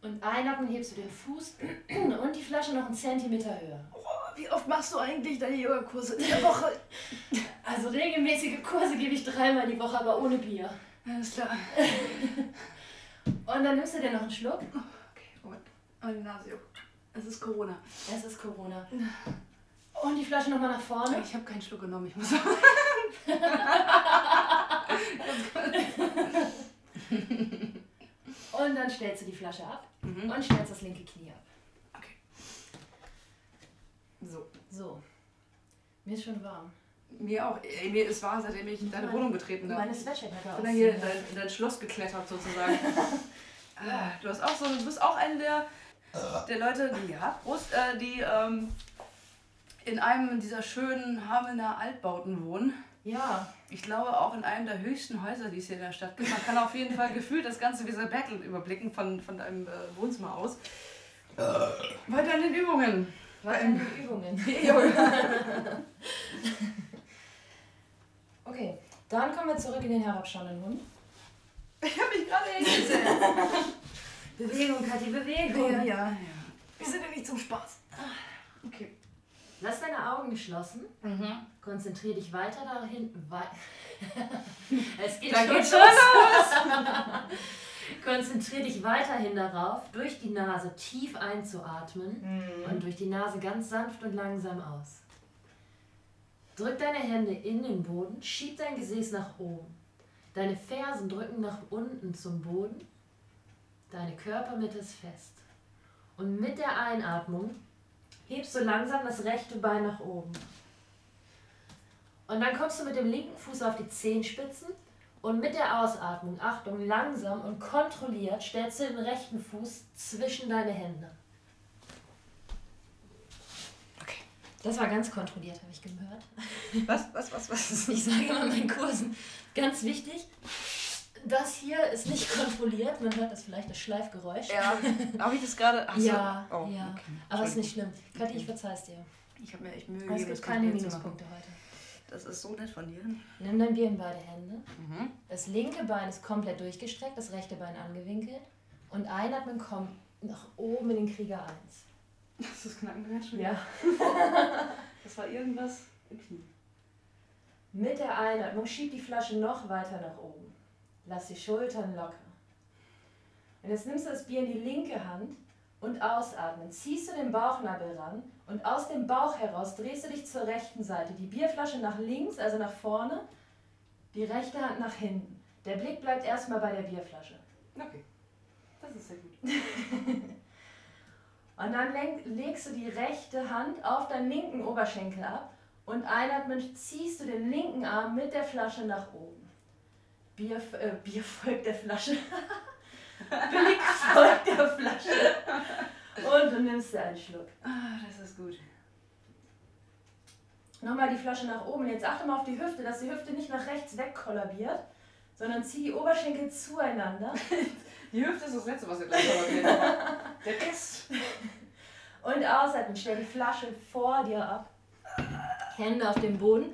Und einatmen hebst du den Fuß [CLEARS THROAT] und die Flasche noch einen Zentimeter höher. Wie oft machst du eigentlich deine Yogakurse in der [LAUGHS] Woche? Also regelmäßige Kurse gebe ich dreimal die Woche, aber ohne Bier. Alles klar. [LAUGHS] Und dann nimmst du dir noch einen Schluck. Okay, oh Gott. Meine Nase juckt. Es ist Corona. Es ist Corona. Und die Flasche nochmal nach vorne. Ich habe keinen Schluck genommen. Ich muss [LAUGHS] Und dann stellst du die Flasche ab Mhm. und stellst das linke Knie ab. Okay. So. So. Mir ist schon warm. Mir auch. Ey, mir ist wahr, seitdem ich in deine Wohnung betreten habe. Meine Sweatshirtjacke Ich bin da hier in dein, in dein Schloss geklettert sozusagen. [LAUGHS] ah, du hast auch so, du bist auch eine der, der Leute, die, ja, Prost, äh, die ähm, in einem dieser schönen Hamelner Altbauten wohnen. Ja, Ich glaube auch in einem der höchsten Häuser, die es hier in der Stadt gibt. Man kann auf jeden Fall [LAUGHS] gefühlt das ganze Weser Battle überblicken von, von deinem äh, Wohnzimmer aus. Weiter in den Übungen. weiter in die Übungen. [LAUGHS] [LAUGHS] Okay, dann kommen wir zurück in den herabschauenden Hund. Ich habe mich gerade hingesetzt. Bewegung, Kathi, Bewegung. ja, ja. Wir sind ja nicht zum Spaß. Okay. Lass deine Augen geschlossen. Mhm. Konzentrier dich weiter dahin. Wei [LAUGHS] es geht Da schon schon los. [LAUGHS] Konzentrier dich weiterhin darauf, durch die Nase tief einzuatmen und durch die Nase ganz sanft und langsam aus. Drück deine Hände in den Boden, schieb dein Gesäß nach oben. Deine Fersen drücken nach unten zum Boden. Deine Körpermitte ist fest. Und mit der Einatmung hebst du langsam das rechte Bein nach oben. Und dann kommst du mit dem linken Fuß auf die Zehenspitzen und mit der Ausatmung, Achtung, langsam und kontrolliert stellst du den rechten Fuß zwischen deine Hände. Okay. Das war ganz kontrolliert, habe ich gehört. Was, was, was, was? Ich sage immer in meinen Kursen, ganz wichtig, das hier ist nicht [LAUGHS] kontrolliert. Man hört das vielleicht, das Schleifgeräusch. Ja, [LAUGHS] habe ich das gerade? Ach so. ja, Oh, ja. okay. aber ist nicht schlimm. Kathi, ich verzeih's dir. Ich habe mir echt Mühe Es gegeben, gibt das keine. Minuspunkte heute. Das ist so nett von dir. Nimm dein Bier in beide Hände. Mhm. Das linke Bein ist komplett durchgestreckt, das rechte Bein angewinkelt. Und einatmen kommt nach oben in den Krieger 1. Das ist Knacken ganz schön. Ja. Das war irgendwas im Knie. Mit der Einatmung schieb die Flasche noch weiter nach oben. Lass die Schultern locker. Und jetzt nimmst du das Bier in die linke Hand und ausatmen. Ziehst du den Bauchnabel ran und aus dem Bauch heraus drehst du dich zur rechten Seite. Die Bierflasche nach links, also nach vorne, die rechte Hand nach hinten. Der Blick bleibt erstmal bei der Bierflasche. Okay. Das ist sehr gut. [LAUGHS] Und dann legst du die rechte Hand auf deinen linken Oberschenkel ab und einatmend ziehst du den linken Arm mit der Flasche nach oben. Bier, äh, Bier folgt der Flasche. [LAUGHS] Blick folgt der Flasche. Und du nimmst dir einen Schluck. Ah, das ist gut. Nochmal die Flasche nach oben. Jetzt achte mal auf die Hüfte, dass die Hüfte nicht nach rechts wegkollabiert, sondern zieh die Oberschenkel zueinander. [LAUGHS] Die Hüfte ist das Letzte, was ihr gleich habt. Der Rest. Und ausatmen, stell die Flasche vor dir ab. Hände auf dem Boden.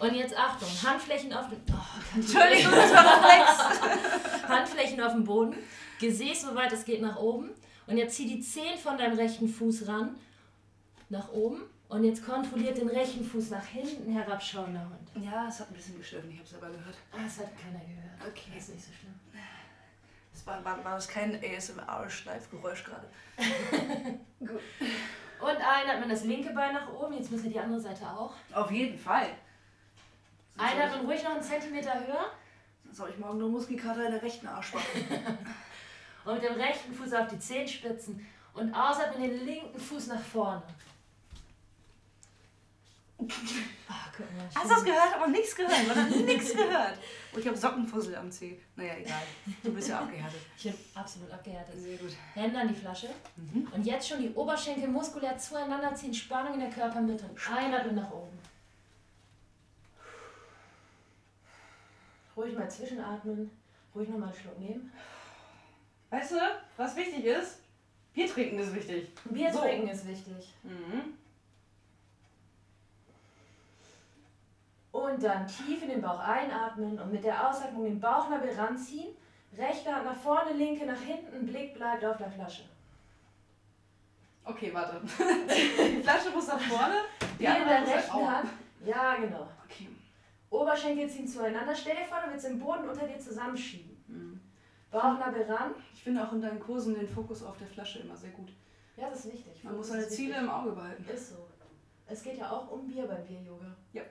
Und jetzt Achtung, Handflächen auf dem. Oh, Entschuldigung, das war Reflex. [LAUGHS] Handflächen auf dem Boden. Gesäß, soweit es geht, nach oben. Und jetzt zieh die Zehen von deinem rechten Fuß ran. Nach oben. Und jetzt kontrolliert den rechten Fuß nach hinten herabschauender Hund. Ja, es hat ein bisschen gestören, ich habe es aber gehört. Ah, das hat keiner gehört. Okay. Das ist nicht so schlimm. Das war, war, war das kein ASMR-Schleifgeräusch gerade. [LAUGHS] Und einatmen das linke Bein nach oben. Jetzt müssen wir die andere Seite auch. Auf jeden Fall. Einatmen ruhig noch einen Zentimeter höher. Sonst habe ich morgen nur Muskelkater in der rechten Arschbacke. [LAUGHS] Und mit dem rechten Fuß auf die Zehenspitzen. Und ausatmen den linken Fuß nach vorne. Mal. Hast du das gehört? Aber nichts gehört, oder? Nichts [LAUGHS] gehört. Oh, ich habe Sockenfussel am Zeh. Naja, egal. Du bist ja abgehärtet. Ich bin absolut abgehärtet. Sehr gut. Hände an die Flasche. Und jetzt schon die Oberschenkel muskulär zueinander ziehen, Spannung in der Körpermitte. Und einatmen nach oben. Ruhig mal zwischenatmen. Ruhig nochmal einen Schluck nehmen. Weißt du, was wichtig ist? Bier trinken ist wichtig. Bier So. trinken ist wichtig. Mhm. Und dann tief in den Bauch einatmen und mit der Ausatmung den Bauchnabel ranziehen. Rechte Hand nach vorne, linke nach hinten, Blick bleibt auf der Flasche. Okay, warte. [LAUGHS] Die Flasche muss nach vorne. Die in der muss rechten. Hand. Ja, genau. Okay. Oberschenkel ziehen zueinander. Stell dir vor, du willst den Boden unter dir zusammenschieben. Mhm. Bauchnabel ran. Ich finde auch in deinen Kursen den Fokus auf der Flasche immer sehr gut. Ja, das ist wichtig. Man muss Fokus seine ist Ziele wichtig. im Auge behalten. Ist so. Es geht ja auch um Bier beim Bier-Yoga. Ja.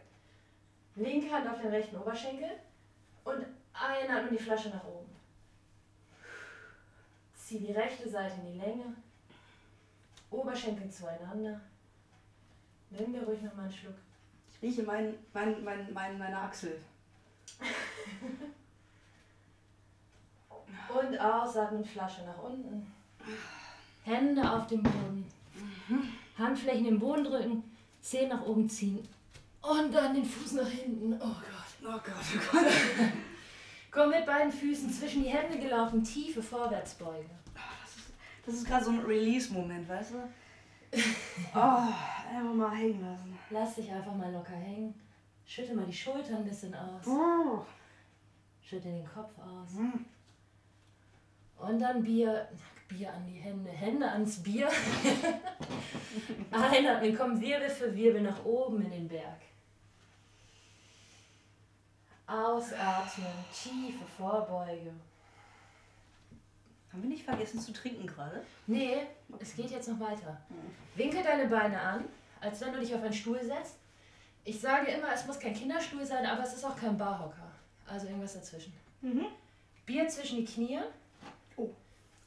Linke Hand auf den rechten Oberschenkel und einatmen die Flasche nach oben. Zieh die rechte Seite in die Länge. Oberschenkel zueinander. Nimm dir ruhig nochmal einen Schluck. Ich rieche mein, mein, mein, mein, meine Achsel. [LAUGHS] Und ausatmen, Flasche nach unten. Hände auf dem Boden. Handflächen im Boden drücken. Zehen nach oben ziehen. Und dann den Fuß nach hinten. Oh Gott. Oh Gott, oh Gott. [LAUGHS] Komm mit beiden Füßen zwischen die Hände gelaufen, tiefe Vorwärtsbeuge. Das ist gerade so ein Release-Moment, weißt du? Oh, einfach mal hängen lassen. Lass dich einfach mal locker hängen. Schütte mal die Schultern ein bisschen aus. Oh. Schütte den Kopf aus. Und dann Bier, Bier an die Hände, Hände ans Bier. [LAUGHS] Einatmen, komm Wirbel für Wirbel nach oben in den Berg. Ausatmen, tiefe Vorbeuge. Haben wir nicht vergessen zu trinken gerade? Nee, es geht jetzt noch weiter. Winkel deine Beine an, als wenn du dich auf einen Stuhl setzt. Ich sage immer, es muss kein Kinderstuhl sein, aber es ist auch kein Barhocker. Also irgendwas dazwischen. Bier zwischen die Knie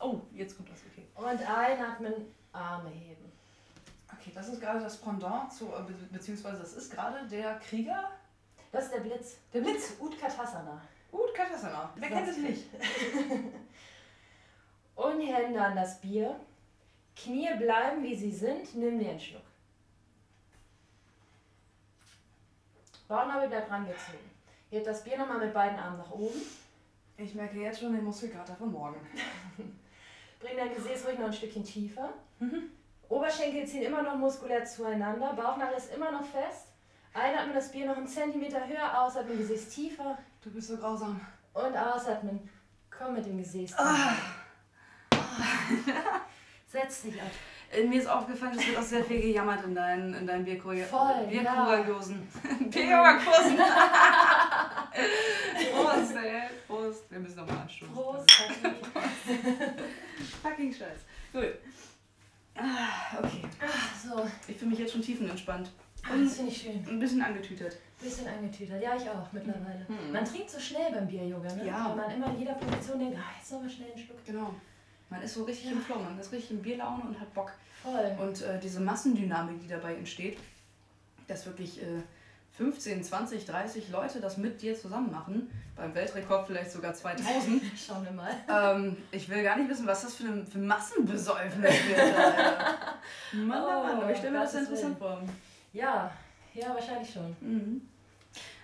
Oh, jetzt kommt das, okay. und einatmen, Arme heben. Okay, das ist gerade das Pendant zu, äh, be beziehungsweise das ist gerade der Krieger. Das ist der Blitz. Der Blitz. Utkatasana. Gut, Katasana. Wer kennt es nicht? [LAUGHS] Und Hände an das Bier. Knie bleiben, wie sie sind. Nimm dir einen Schluck. Bauchnabel bleibt rangezogen. Hebt das Bier nochmal mit beiden Armen nach oben. Ich merke jetzt schon den Muskelkater von morgen. [LAUGHS] Bring dein Gesäß ruhig noch ein Stückchen tiefer. Oberschenkel ziehen immer noch muskulär zueinander. Bauchnabel ist immer noch fest. Einatmen das Bier noch einen Zentimeter höher, ausatmen Gesäß tiefer Du bist so grausam. und ausatmen. Komm mit dem Gesäß tiefer. [LAUGHS] Setz dich ab. Mir ist aufgefallen, es wird auch sehr viel gejammert in deinen, in deinen Bierkurien. Voll, Bierkuriosen. Bierkursen. [LAUGHS] [LAUGHS] Prost, ey. Prost. Wir müssen nochmal anstoßen. Prost. Fucking Scheiß. Gut. Ah, okay. So, Ich fühle mich jetzt schon tiefenentspannt. Ah, das finde ich schön. Ein bisschen angetütert. Bisschen angetütert. Ja, ich auch mittlerweile. Hm. Man trinkt so schnell beim Bier-Yoga, ne? Ja. Weil man immer in jeder Position denkt, ah, jetzt noch mal schnell einen Schluck. Genau. Man ist so richtig im Flow, man ist richtig in Bierlaune und hat Bock. Voll. Und äh, diese Massendynamik, die dabei entsteht, dass wirklich äh, 15, 20, 30 Leute das mit dir zusammen machen, beim Weltrekord vielleicht sogar 2000. [LAUGHS] Schauen wir mal. ähm, ich will gar nicht wissen, was das für ein für Massenbesäufnis wird. [LAUGHS] Mann, oh, Mann, aber ich stelle mir das sehr interessant vor. Ja, ja, wahrscheinlich schon. Mhm.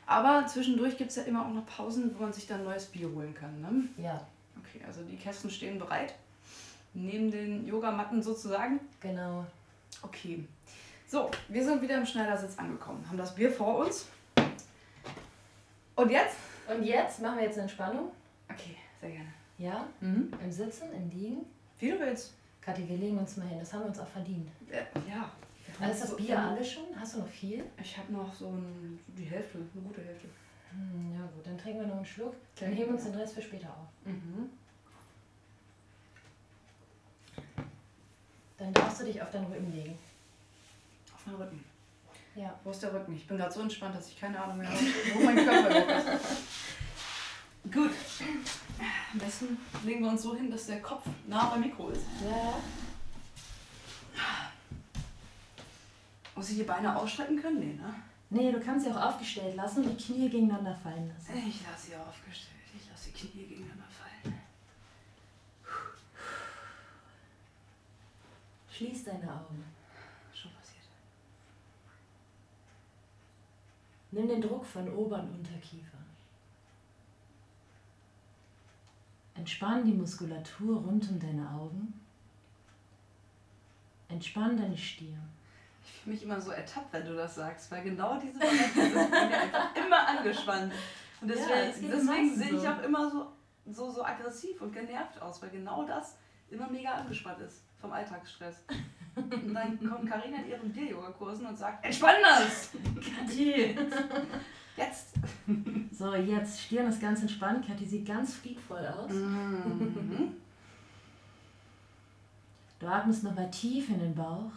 Aber zwischendurch gibt es ja immer auch noch Pausen, wo man sich dann neues Bier holen kann. Ne? Ja, Okay, also die Kästen stehen bereit. Neben den Yogamatten sozusagen. genau. Okay. So, wir sind wieder im Schneidersitz angekommen, haben das Bier vor uns. Und jetzt? Und jetzt machen wir jetzt eine Entspannung. Okay, sehr gerne. Ja, Mhm. im Sitzen, im Liegen. Wie du willst. Kathi, wir legen uns mal hin. Das haben wir uns auch verdient. Äh, ja. Alles das Bier ähm, alle schon? Hast du noch viel? Ich habe noch so ein, die Hälfte, eine gute Hälfte. Hm, ja gut, dann trinken wir noch einen Schluck. Dann heben wir uns den Rest für später auf. Mhm. Dann darfst du dich auf deinen Rücken legen. Auf meinen Rücken. Ja. Wo ist der Rücken? Ich bin gerade so entspannt, dass ich keine Ahnung mehr habe, wo mein Körper [LAUGHS] ist. Gut. Am besten legen wir uns so hin, dass der Kopf nah beim Mikro ist. Ja. Muss ich die Beine ausstrecken können? Nee, ne? Nee, du kannst sie auch aufgestellt lassen und die Knie gegeneinander fallen lassen. Ich lasse sie aufgestellt. Ich lasse die Knie gegeneinander fallen. Schließ deine Augen. Schon passiert. Nimm den Druck von Ober- und Unterkiefer. Entspann die Muskulatur rund um deine Augen. Entspann deine Stirn. Mich immer so ertappt, wenn du das sagst, weil genau diese Momente sind mir einfach immer angespannt. Und Ja, deswegen, den deswegen sehe ich so. auch immer so, so, so aggressiv und genervt aus, weil genau das immer mega angespannt ist vom Alltagsstress. Und dann kommt Karina in ihren Bier-Yoga-Kursen und sagt, entspann das! Kathi! Jetzt! So, jetzt Stirn ist ganz entspannt. Kathi sieht ganz friedvoll aus. Mhm. Du atmest nochmal tief in den Bauch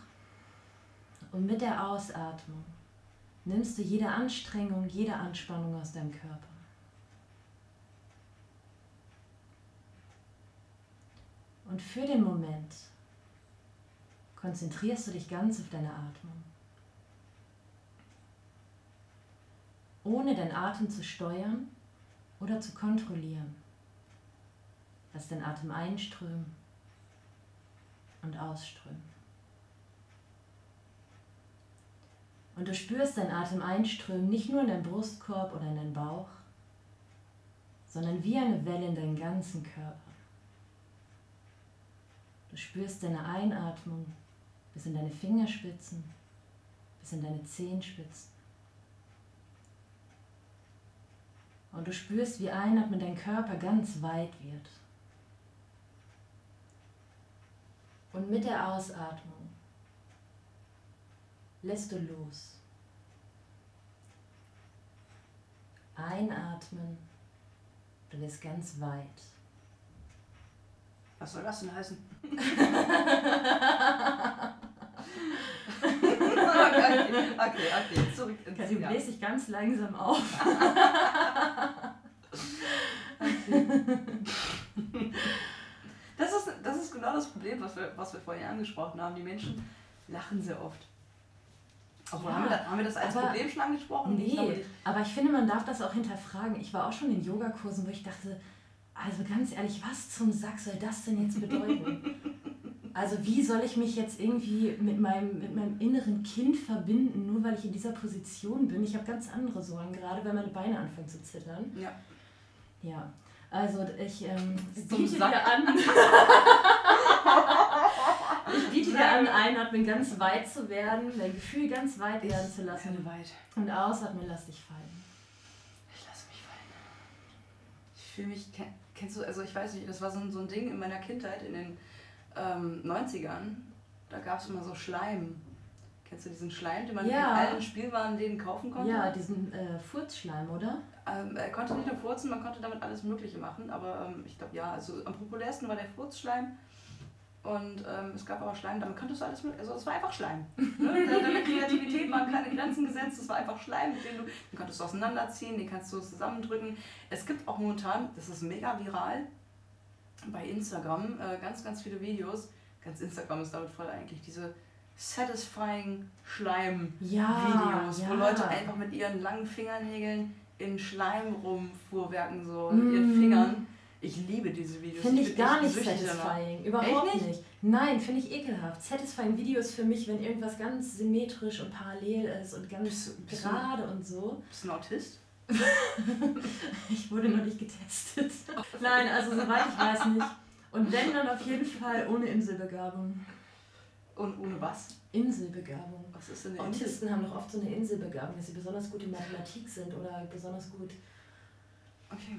und mit der Ausatmung nimmst du jede Anstrengung, jede Anspannung aus deinem Körper. Und für den Moment konzentrierst du dich ganz auf deine Atmung. Ohne deinen Atem zu steuern oder zu kontrollieren. Lass den Atem einströmen und ausströmen. Und du spürst deinen Atem einströmen, nicht nur in deinen Brustkorb oder in deinen Bauch, sondern wie eine Welle in deinen ganzen Körper. Du spürst deine Einatmung bis in deine Fingerspitzen, bis in deine Zehenspitzen. Und du spürst, wie einatmen dein Körper ganz weit wird. Und mit der Ausatmung lässt du los. Einatmen, du wirst ganz weit. Was soll das denn heißen? [LAUGHS] okay, okay, okay, zurück ins Du Jahr. bläst dich ganz langsam auf. Das ist, das ist genau das Problem, was wir, was wir vorhin angesprochen haben. Die Menschen lachen sehr oft. Obwohl, Ja, haben, wir das, haben wir das als aber- Problem schon angesprochen? Ich glaube Nee, aber ich finde, man darf das auch hinterfragen. Ich war auch schon in Yogakursen, wo ich dachte, also ganz ehrlich, was zum Sack soll das denn jetzt bedeuten? [LAUGHS] Also wie soll ich mich jetzt irgendwie mit meinem, mit meinem inneren Kind verbinden, nur weil ich in dieser Position bin? Ich habe ganz andere Sorgen, gerade wenn meine Beine anfangen zu zittern. Ja. Ja, also ich ähm, Zum biete Sack. an. [LAUGHS] [LAUGHS] ich biete dir an, einatmen ganz weit zu werden, dein Gefühl ganz weit werden zu lassen Werde weit. und ausatmen, lass dich fallen. Ich lasse mich fallen. Ich fühle mich, ken- kennst du, also ich weiß nicht, das war so ein, so ein Ding in meiner Kindheit in den ähm, 90ern. Da gab es immer so Schleim. Kennst du diesen Schleim, den man Ja. in allen Spielwarenläden kaufen konnte? Ja, diesen äh, Furzschleim, oder? Ähm, er konnte nicht nur furzen, man konnte damit alles Mögliche machen, aber ähm, ich glaube ja, also am populärsten war der Furzschleim. Und ähm, es gab aber Schleim, damit konntest du alles mit, also es war einfach Schleim. Ne? Deine Kreativität waren keine Grenzen gesetzt, es war einfach Schleim, mit dem du, den konntest du auseinanderziehen, den kannst du zusammendrücken. Es gibt auch momentan, das ist mega viral, bei Instagram äh, ganz, ganz viele Videos. Ganz Instagram ist damit voll eigentlich diese satisfying Schleim-Videos, Ja, wo ja. Leute einfach mit ihren langen Fingernägeln in Schleim rumfuhrwerken, so mit ihren Mm. Fingern. Ich liebe diese Videos. Finde ich bin gar nicht süchtig danach. satisfying. Überhaupt nicht? nicht? Nein, finde ich ekelhaft. Satisfying Videos für mich, wenn irgendwas ganz symmetrisch und parallel ist und ganz Bist du- bist du- gerade und so. Bist du ein Autist? [LAUGHS] Ich wurde noch nicht getestet. Nein, also soweit ich weiß nicht. Und wenn, dann auf jeden Fall ohne Inselbegabung. Und ohne was? Inselbegabung. Was ist denn eine Insel? Autisten haben doch oft so eine Inselbegabung, dass sie besonders gut in Mathematik sind oder besonders gut Okay.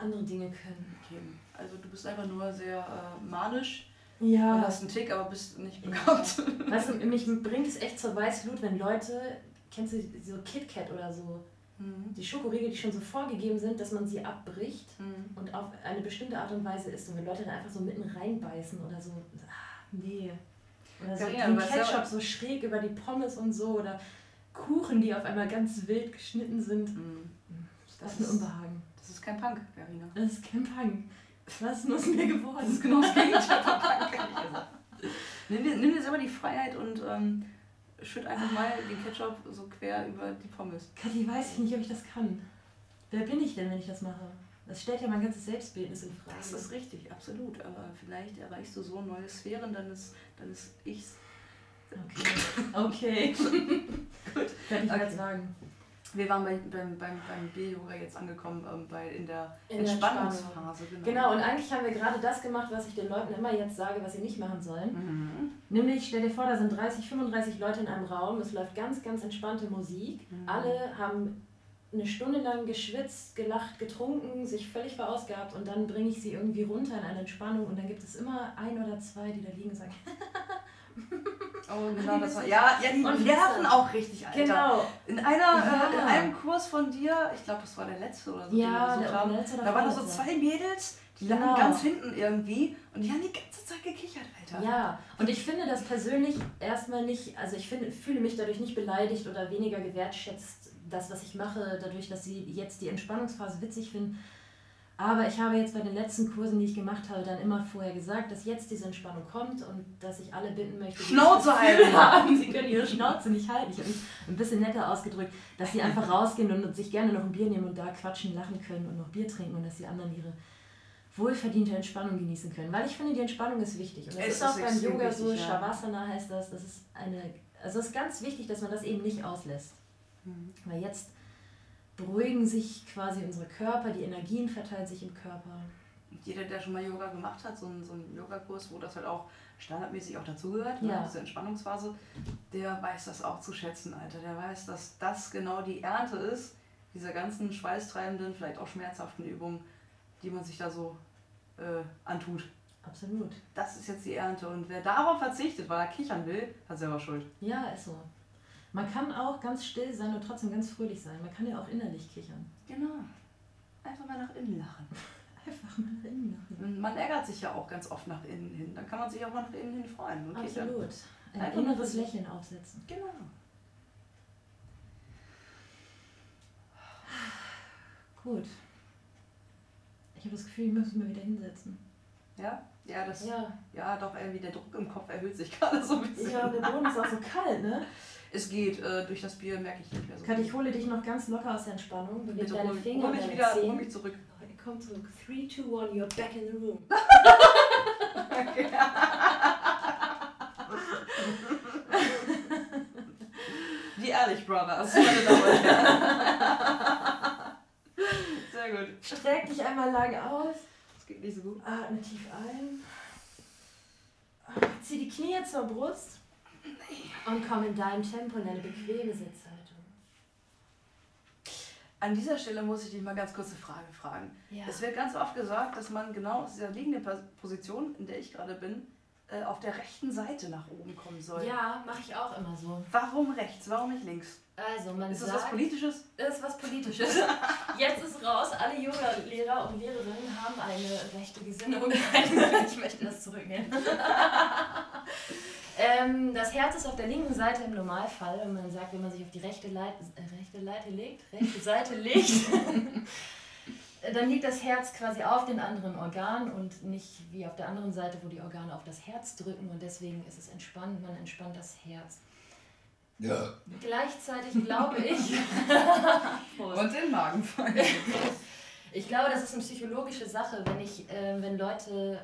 Andere Dinge können. okay. Also du bist einfach nur sehr äh, manisch Ja. und hast einen Tick, aber bist nicht Ja. begabt. [LAUGHS] Weißt du, [LAUGHS] mich bringt es echt zur Weißglut, wenn Leute, kennst du so KitKat oder so, Mhm. die Schokoriegel, die schon so vorgegeben sind, dass man sie abbricht Mhm. und auf eine bestimmte Art und Weise isst. Und wenn Leute dann einfach so mitten reinbeißen oder so, ah, nee. Oder so Carina, den ja- Ketchup so schräg über die Pommes und so oder Kuchen, die auf einmal ganz wild geschnitten sind. Mhm. Das ist ein Unbehagen. Das ist kein Punk, Verena. Das ist kein Punk. Was ist nur aus mir geworden? Das ist genau das Gegenteil von Punk, ehrlich gesagt. Nimm dir, nimm dir selber die Freiheit und ähm, schütt einfach mal den Ketchup so quer über die Pommes. Kathi, weiß ich nicht, ob ich das kann. Wer bin ich denn, wenn ich das mache? Das stellt ja mein ganzes Selbstbildnis in Frage. Das ist richtig, absolut. Aber vielleicht erreichst du so neue Sphären, dann ist, dann ist ich's. Okay. Okay. [LAUGHS] Gut. Kann ich Okay. jetzt sagen. Wir waren bei, beim, beim, beim B-Yoga jetzt angekommen, ähm, bei, in der In der Entspannungsphase. Genau, und eigentlich haben wir gerade das gemacht, was ich den Leuten immer jetzt sage, was sie nicht machen sollen. Mhm. Nämlich, stell dir vor, da sind 30, 35 Leute in einem Raum, es läuft ganz, ganz entspannte Musik. Mhm. Alle haben eine Stunde lang geschwitzt, gelacht, getrunken, sich völlig verausgabt und dann bringe ich sie irgendwie runter in eine Entspannung und dann gibt es immer ein oder zwei, die da liegen und sagen, [LAUGHS] Oh, genau, das war. Ja, ja die Und nerven Witze. auch richtig, Alter. genau, In, einer, Ja. äh, in einem Kurs von dir, ich glaube, das war der letzte oder so, den wir ja, der haben, oder da waren da so zwei Mädels, die Genau. lagen ganz hinten irgendwie und die haben die ganze Zeit gekichert, Alter. Ja, und ich finde das persönlich erstmal nicht, also ich finde, fühle mich dadurch nicht beleidigt oder weniger gewertschätzt, das, was ich mache, dadurch, dass sie jetzt die Entspannungsphase witzig finden. Aber ich habe jetzt bei den letzten Kursen, die ich gemacht habe, dann immer vorher gesagt, dass jetzt diese Entspannung kommt und dass ich alle bitten möchte, die Schnauze halten. [LAUGHS] haben, sie können ihre Schnauze nicht halten. Ich habe mich ein bisschen netter ausgedrückt, dass sie einfach rausgehen und sich gerne noch ein Bier nehmen und da quatschen, lachen können und noch Bier trinken und dass die anderen ihre wohlverdiente Entspannung genießen können. Weil ich finde, die Entspannung ist wichtig. Und das Es ist auch beim Yoga so, wichtig, ja. Shavasana heißt das, das ist eine Also es ist ganz wichtig, dass man das eben nicht auslässt. Weil jetzt beruhigen sich quasi unsere Körper, die Energien verteilen sich im Körper. Jeder, der schon mal Yoga gemacht hat, so einen, so einen Yogakurs, wo das halt auch standardmäßig auch dazugehört, ne, Ja. diese Entspannungsphase, der weiß das auch zu schätzen, Alter. Der weiß, dass das genau die Ernte ist, dieser ganzen schweißtreibenden, vielleicht auch schmerzhaften Übungen, die man sich da so äh, antut. Absolut. Das ist jetzt die Ernte. Und wer darauf verzichtet, weil er kichern will, hat selber Schuld. Ja, ist so. Man kann auch ganz still sein und trotzdem ganz fröhlich sein. Man kann ja auch innerlich kichern. Genau. Einfach mal nach innen lachen. [LAUGHS] Einfach mal nach innen lachen. Man ärgert sich ja auch ganz oft nach innen hin. Dann kann man sich auch mal nach innen hin freuen. Absolut. Ein Einfach inneres. Lächeln aufsetzen. Genau. Gut. Ich habe das Gefühl, ich muss mich mal wieder hinsetzen. Ja? Ja, das, ja. Ja. doch, irgendwie der Druck im Kopf erhöht sich [LAUGHS] gerade so ein bisschen. Ja, der Boden ist auch so kalt, ne? [LAUGHS] Es geht, äh, durch das Bier merke ich nicht mehr so Kat, ich hole dich noch ganz locker aus der Entspannung. Beweg Bitte deine hol, Finger hol mich wieder, hol mich zurück. Komm zurück. 3, 2, 1, you're back in the room. [LAUGHS] [LAUGHS] Die Ehrlich Brothers, meine Damen und Herren. [LAUGHS] Sehr gut. Streck dich einmal lang aus. Das geht nicht so gut. Atme tief ein. Zieh die Knie zur Brust. Und komm in deinem Tempo in eine bequeme Sitzhaltung. An dieser Stelle muss ich dich mal ganz kurze Frage fragen. Ja. Es wird ganz oft gesagt, dass man genau aus dieser liegenden Pos- Position, in der ich gerade bin, äh, auf der rechten Seite nach oben kommen soll. Ja, mache ich auch immer so. Warum rechts? Warum nicht links? Also, man Ist das sagt, was Politisches? Ist was Politisches. [LAUGHS] Jetzt ist raus, alle Yoga-Lehrer und Lehrerinnen haben eine rechte Gesinnung. [LAUGHS] ich möchte das zurücknehmen. [LAUGHS] ähm, das Herz ist auf der linken Seite im Normalfall und man sagt, wenn man sich auf die rechte, Leit äh, rechte Leite legt, rechte Seite legt, [LAUGHS] dann liegt das Herz quasi auf den anderen Organen und nicht wie auf der anderen Seite, wo die Organe auf das Herz drücken und deswegen ist es entspannt, man entspannt das Herz. Ja. Gleichzeitig glaube ich, [LAUGHS] Und den Magen fallen. [LAUGHS] Ich glaube, das ist eine psychologische Sache, wenn ich, äh, wenn Leute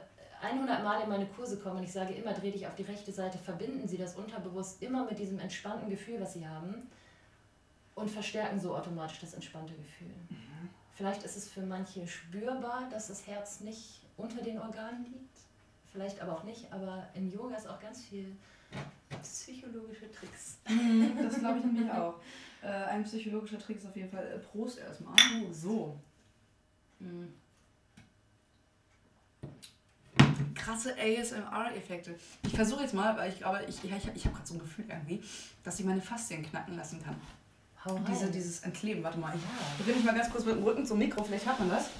100 Mal in meine Kurse kommen und ich sage immer, dreh dich auf die rechte Seite, verbinden sie das unterbewusst immer mit diesem entspannten Gefühl, was sie haben und verstärken so automatisch das entspannte Gefühl. Vielleicht ist es für manche spürbar, dass das Herz nicht unter den Organen liegt, vielleicht aber auch nicht, aber im Yoga ist auch ganz viel psychologische Tricks. Das glaube ich nämlich auch. Äh, ein psychologischer Trick ist auf jeden Fall äh, Prost erstmal. So. Mm. Krasse ASMR-Effekte. Ich versuche jetzt mal, weil ich glaube, ich, ich, ich habe gerade so ein Gefühl irgendwie, dass ich meine Faszien knacken lassen kann. Hau rein. Diese, dieses Entkleben, warte mal. Ich, Ja. da bin ich mal ganz kurz mit dem Rücken zum Mikro, vielleicht hat man das.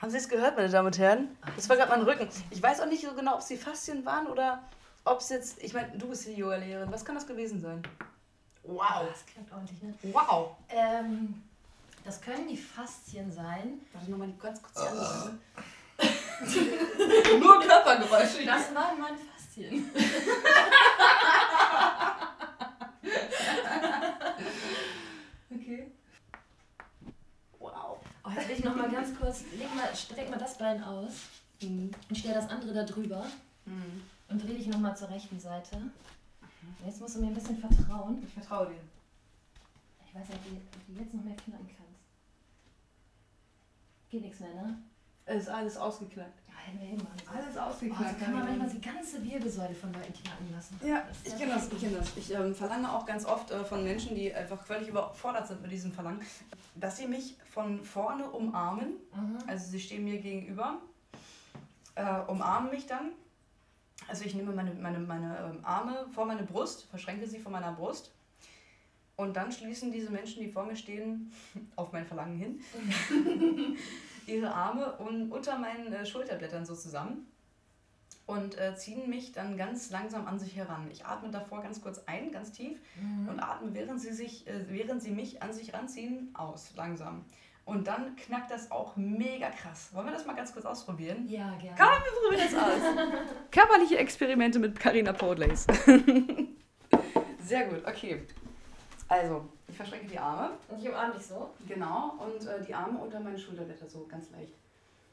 Haben Sie es gehört, meine Damen und Herren? Das war gerade mein Rücken. Ich weiß auch nicht so genau, ob es die Faszien waren oder ob es jetzt. Ich meine, du bist die Yoga-Lehrerin. Was kann das gewesen sein? Wow. Das klingt ordentlich, ne? Wow. Ähm, das können die Faszien sein. Warte nochmal ganz kurz die andere Seite. Nur Körpergeräusche. Das waren meine Faszien. [LAUGHS] Okay. Wow. Oh, jetzt will ich noch mal ganz kurz, leg mal, streck mal das Bein aus Mhm. und stell das andere da drüber Mhm. und dreh dich noch mal zur rechten Seite. Jetzt musst du mir ein bisschen vertrauen. Ich vertraue dir. Ich weiß nicht, ob du, ob du jetzt noch mehr knacken kannst. Geht nichts mehr, ne? Es ist alles ausgeknackt. Ja, hätten wir eben. Alles Oh, so ausgeknackt. kann man manchmal die ganze Wirbelsäule von Leuten knacken lassen. Ja, ich kenne das, ich kenne das. Ich ähm, verlange auch ganz oft äh, von Menschen, die einfach völlig überfordert sind mit diesem Verlangen, dass sie mich von vorne umarmen. Mhm. Also sie stehen mir gegenüber, äh, umarmen mich dann. Also ich nehme meine, meine, meine ähm, Arme vor meine Brust, verschränke sie vor meiner Brust. Und dann schließen diese Menschen, die vor mir stehen, [LAUGHS] auf mein Verlangen hin, [LAUGHS] ihre Arme un unter meinen äh, Schulterblättern so zusammen und äh, ziehen mich dann ganz langsam an sich heran. Ich atme davor ganz kurz ein, ganz tief Mhm. und atme, während sie, sich, äh, während sie mich an sich ranziehen, aus, langsam. Und dann knackt das auch mega krass. Wollen wir das mal ganz kurz ausprobieren? Ja, gerne. Komm, wir probieren das aus. [LAUGHS] Körperliche Experimente mit Carina Podlace. Sehr gut, okay. Also, ich verschränke die Arme. Und ich umarme dich so. Genau. Und äh, die Arme unter meine Schulterblätter, so ganz leicht.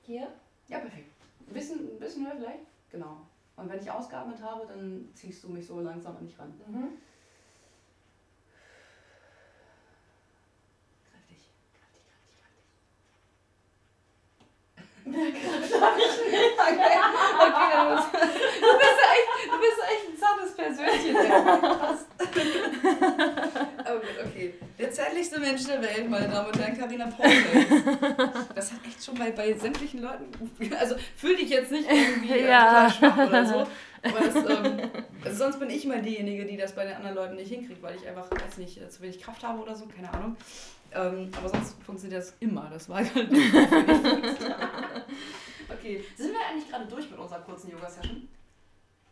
Hier. Ja, perfekt. Ein bisschen, ein bisschen höher vielleicht? Genau. Und wenn ich ausgeatmet habe, dann ziehst du mich so langsam an dich ran. Mhm. Kräftig, kräftig, kräftig, kräftig. [LAUGHS] Okay, okay, du bist, du bist echt, du bist echt ein zartes Persönchen. Krass. Oh gut, okay. Der zärtlichste Mensch der Welt, meine Damen und Herren, Carina Paul. Das hat echt schon bei, bei sämtlichen Leuten. Also fühl dich jetzt nicht irgendwie äh, Ja. total schwach oder so. Aber das, ähm, also sonst bin ich mal diejenige, die das bei den anderen Leuten nicht hinkriegt, weil ich einfach, weiß nicht, äh, zu wenig Kraft habe oder so, keine Ahnung. Ähm, aber sonst funktioniert das immer. Das war halt nicht [LAUGHS] Okay, sind wir eigentlich gerade durch mit unserer kurzen Yoga-Session?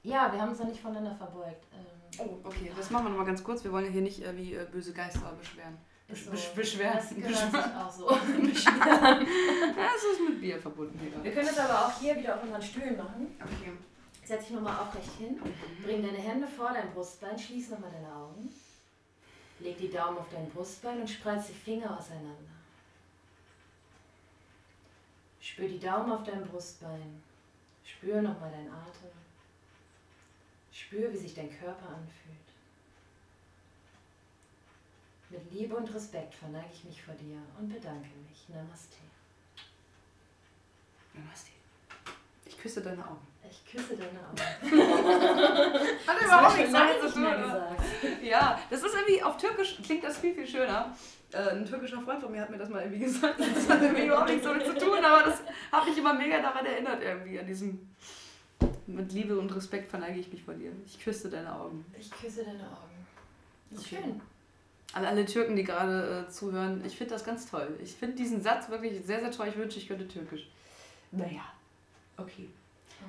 Ja, wir haben uns noch nicht voneinander verbeugt. Ähm, Oh, okay, das machen wir nochmal ganz kurz. Wir wollen ja hier nicht äh, wie äh, böse Geister beschweren. ist Besch- beschweren. Das sich auch so. [LAUGHS] Ja, es ist mit Bier verbunden hier. Wir können das aber auch hier wieder auf unseren Stühlen machen. Okay. Setz dich nochmal aufrecht hin. Bring deine Hände vor dein Brustbein. Schließ nochmal deine Augen. Leg die Daumen auf dein Brustbein und spreiz die Finger auseinander. Spür die Daumen auf deinem Brustbein. Spür nochmal deinen Atem. Spür, wie sich dein Körper anfühlt. Mit Liebe und Respekt verneige ich mich vor dir und bedanke mich. Namaste. Namaste. Ich küsse deine Augen. Ich küsse deine Augen. [LAUGHS] Hat überhaupt nichts damit zu nicht mehr tun. gesagt. Ja, das ist irgendwie auf Türkisch klingt das viel, viel schöner. Äh, ein türkischer Freund von mir hat mir das mal irgendwie gesagt. Das hat irgendwie überhaupt nichts damit zu tun, aber das hat mich immer mega daran erinnert, irgendwie, an diesem. Mit Liebe und Respekt verneige ich mich vor dir. Ich küsse deine Augen. Ich küsse deine Augen. Ist Okay. schön. An alle Türken, die gerade äh, zuhören, ich finde das ganz toll. Ich finde diesen Satz wirklich sehr, sehr toll. Ich wünsche, ich könnte Türkisch. Naja, okay.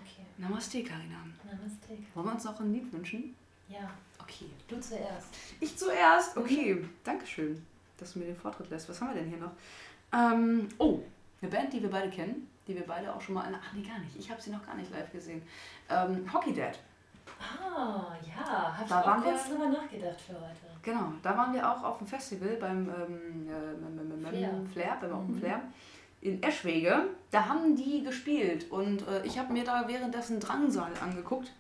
Okay. Namaste, Karina. Namaste. Wollen wir uns noch ein Lied wünschen? Ja, Okay. du zuerst. Ich zuerst. Okay, Dankeschön, dass du mir den Vortritt lässt. Was haben wir denn hier noch? Ähm, oh, eine Band, die wir beide kennen, die wir beide auch schon mal. Ach, nee, gar nicht. Ich habe sie noch gar nicht live gesehen. Ähm, Hockey Dad. Ah, ja. Hab ich auch kurz drüber nachgedacht für heute. Genau, da waren wir auch auf dem Festival beim ähm, äh, Flair. Flair, beim Open Mhm. Flair in Eschwege. Da haben die gespielt und äh, ich habe mir da währenddessen Drangsal angeguckt.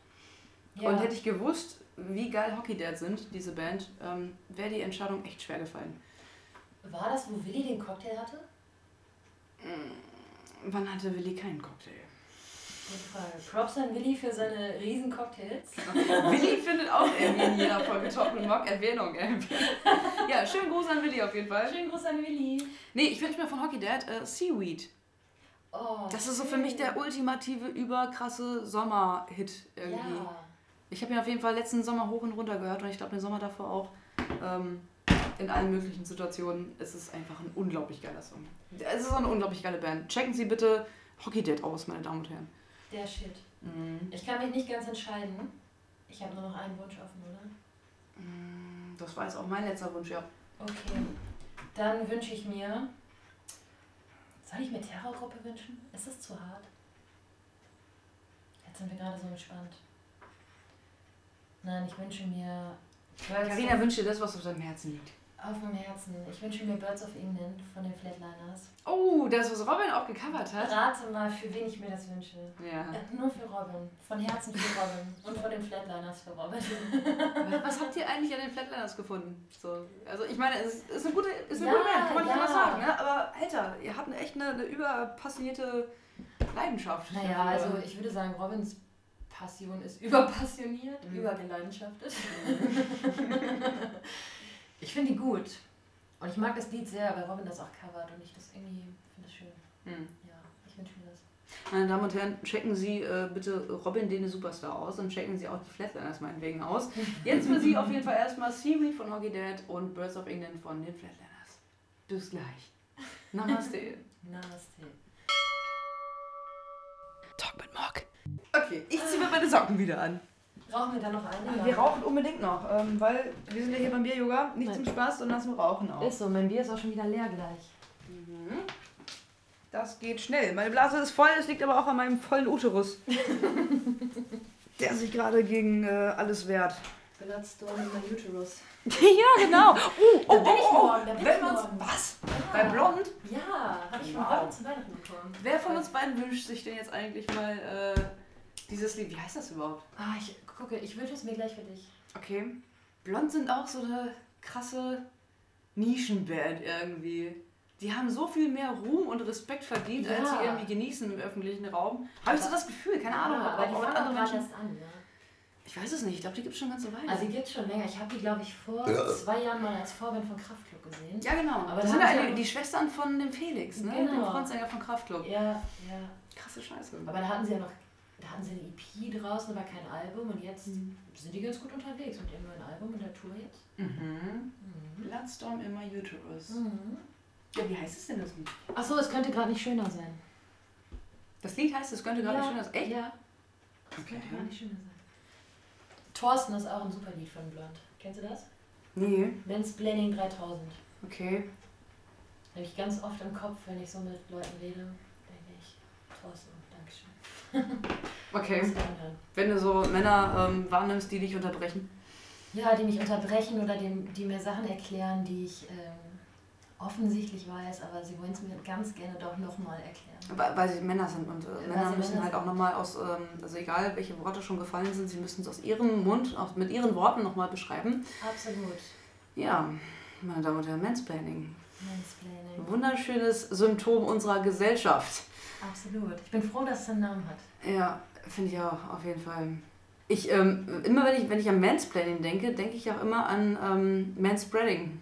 Ja. Und hätte ich gewusst, wie geil Hockey Dad sind, diese Band, ähm, wäre die Entscheidung echt schwer gefallen. War das, wo Willi den Cocktail hatte? Wann hatte Willi keinen Cocktail? Props an Willi für seine riesen Cocktails. [LAUGHS] Willi findet auch irgendwie in jeder Folge Talk mit Mock Erwähnung. irgendwie. [LAUGHS] ja, schönen Gruß an Willi auf jeden Fall. Schönen Gruß an Willi. Nee, ich wünsche mir von Hockey Dad äh, Seaweed. Oh, Das ist so für mich der ultimative, überkrasse Sommerhit irgendwie. Ja. Ich habe ihn auf jeden Fall letzten Sommer hoch und runter gehört und ich glaube den Sommer davor auch. Ähm, in allen möglichen Situationen. Es ist einfach ein unglaublich geiler Song. Es ist eine unglaublich geile Band. Checken Sie bitte Hockey Dad aus, meine Damen und Herren. Der Shit. Mhm. Ich kann mich nicht ganz entscheiden. Ich habe nur noch einen Wunsch offen, oder? Mm, Das war jetzt auch mein letzter Wunsch, ja. Okay. Dann wünsche ich mir. Soll ich mir Terrorgruppe wünschen? Ist das zu hart? Jetzt sind wir gerade so entspannt. Nein, ich wünsche mir. Of, wünscht dir das, was auf deinem Herzen liegt. Auf dem Herzen. Ich wünsche mir Birds of England von den Flatliners. Oh, das, was Robin auch gecovert hat. Rate mal, für wen ich mir das wünsche. Ja. Äh, Nur für Robin. Von Herzen für Robin. [LAUGHS] Und von den Flatliners für Robin. Was habt ihr eigentlich an den Flatliners gefunden? So, also ich meine, es ist eine gute, ist eine Ja, gute Band, kann man nicht ja. anders sagen, ne? Aber Alter, ihr habt eine echt eine, eine überpassionierte Leidenschaft. Naja, also ich würde sagen, Robins Passion ist überpassioniert, Mhm. übergeleidenschafttet. [LAUGHS] ich finde die gut. Und ich mag das Lied sehr, weil Robin das auch covert und ich das irgendwie finde das schön. Hm. Ja, ich wünsche mir das. Meine Damen und Herren, checken Sie äh, bitte Robin Dene Superstar aus und checken Sie auch die Flatliners meinetwegen aus. [LAUGHS] Jetzt für Sie auf jeden Fall erstmal Seaweed von Hockey Dad und Birds of England von den Flatliners. Bis gleich. [LAUGHS] Namaste. Namaste. Talk mit Mock. Okay, ich ziehe mir meine Socken wieder an. Rauchen wir da noch eine? Wir rauchen unbedingt noch, ähm, weil wir sind ja hier beim Bier-Yoga, nicht Nein. zum Spaß, sondern zum Rauchen auch. Ist so, mein Bier ist auch schon wieder leer gleich. Mhm. Das geht schnell. Meine Blase ist voll, es liegt aber auch an meinem vollen Uterus. [LAUGHS] Der sich gerade gegen äh, alles wehrt. Bloodstorm in my uterus. [LAUGHS] ja, genau. Oh, oh, Da bin ich oh, oh. morgen, da bin ich morgen. was? Ja. Bei Blond? Ja, habe ich von. Robin zu Weihnachten bekommen. Wer von uns beiden wünscht sich denn jetzt eigentlich mal äh, Dieses Lied, wie heißt das überhaupt? Ah, ich gucke, ich wünsche es mir gleich für dich. Okay. Blond sind auch so eine krasse Nischenband irgendwie. Die haben so viel mehr Ruhm und Respekt verdient, als Ja. sie irgendwie genießen im öffentlichen Raum. Habe ich so das Gefühl, keine Ahnung. Ja, aber die fangen andere Menschen- erst an, ne? Ich weiß es nicht, ich glaube, die gibt es schon ganz so weit. Also die gibt schon länger. Ich habe die, glaube ich, vor zwei Jahren mal als Vorband von Kraftklub gesehen. ja, genau. Aber das da sind ja die, die Schwestern von dem Felix, ne? Genau. dem Frontsänger von Kraftklub. Ja, ja. Krasse Scheiße. Aber da hatten sie ja noch, da hatten sie eine EP draußen, aber kein Album. Und jetzt Mhm. sind die ganz gut unterwegs mit ihrem neuen Album und der Tour jetzt. Mhm. Bloodstorm in my uterus. Mhm. Ja, wie heißt es denn das Lied? Achso, es könnte gerade nicht schöner sein. Das Lied heißt, es könnte gerade ja, schön das Echt? Ja, es Okay. könnte gar nicht schöner sein. Thorsten ist auch ein super Lied von Blond. Kennst du das? Nee. Mansplaining 3000. Okay. Habe ich ganz oft im Kopf, wenn ich so mit Leuten rede, denke ich, Thorsten. [LAUGHS] Okay. Wenn du so Männer ähm, wahrnimmst, die dich unterbrechen. Ja, die mich unterbrechen oder die, die mir Sachen erklären, die ich ähm, offensichtlich weiß, aber sie wollen es mir ganz gerne doch nochmal erklären. Weil, sie Männer sind und äh, Männer müssen Männer halt auch sind. nochmal aus, ähm, also egal welche Worte schon gefallen sind, sie müssen es aus ihrem Mund, auch mit ihren Worten nochmal beschreiben. Absolut. Ja, meine Damen und Herren, Mansplaining. Mansplaining. Wunderschönes Symptom unserer Gesellschaft. Absolut. Ich bin froh, dass es einen Namen hat. Ja, finde ich auch, auf jeden Fall. Ich, ähm, immer wenn ich, wenn ich an Mansplaining denke, denke ich auch immer an ähm, Manspreading.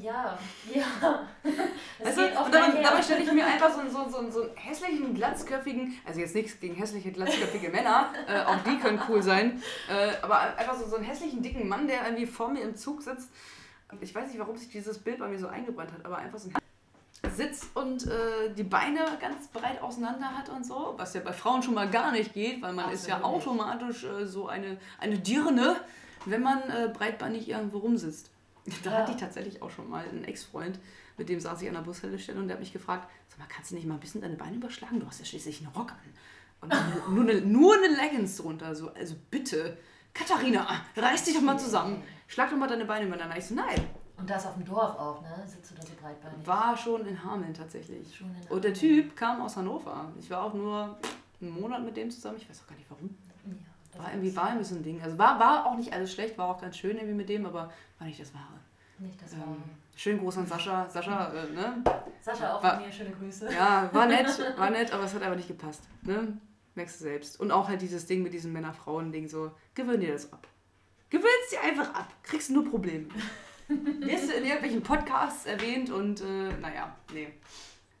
Ja, [LAUGHS] ja. Das Weißt geht und dabei, dabei stelle ich mir einfach so, einen- so, so, so einen hässlichen, glatzköpfigen, also jetzt nichts gegen hässliche, glatzköpfige Männer, äh, auch die können cool sein, äh, aber einfach so, so einen hässlichen, dicken Mann, der irgendwie vor mir im Zug sitzt. Ich weiß nicht, warum sich dieses Bild bei mir so eingebrannt hat, aber einfach so ein sitzt und äh, die Beine ganz breit auseinander hat und so, was ja bei Frauen schon mal gar nicht geht, weil man ist ja Absolut automatisch äh, so eine, eine Dirne, wenn man äh, breitbeinig irgendwo rumsitzt. [LAUGHS] Da Ja. hatte ich tatsächlich auch schon mal einen Ex-Freund, mit dem saß ich an der Bushaltestelle und der hat mich gefragt, sag mal, kannst du nicht mal ein bisschen deine Beine überschlagen? Du hast ja schließlich einen Rock an. Und eine, nur, eine, nur eine Leggings drunter. So, also bitte, Katharina, reiß dich doch mal zusammen. Schlag doch mal deine Beine übereinander. Ich so, nein. Und das auf dem Dorf auch, ne? Sitzt du da so breitbeinig? War schon in Hameln tatsächlich. Schon in Und der Hameln. Typ kam aus Hannover. Ich war auch nur einen Monat mit dem zusammen. Ich weiß auch gar nicht warum. Ja, War irgendwie war ein Ding. Also war, war auch nicht alles schlecht, war auch ganz schön irgendwie mit dem, aber war nicht das Wahre. Nicht das Ähm, Wahre. schön groß an Sascha. Sascha, äh, ne? Sascha, auch war- von mir schöne Grüße. Ja, war nett, [LAUGHS] war nett, aber es hat einfach nicht gepasst. Ne? Merkst du selbst. Und auch halt dieses Ding mit diesem Männer-Frauen-Ding so, gewöhn dir das ab. Gewöhnst dir einfach ab. Kriegst nur Probleme. [LAUGHS] Wirst du in irgendwelchen Podcasts erwähnt und äh, naja, nee.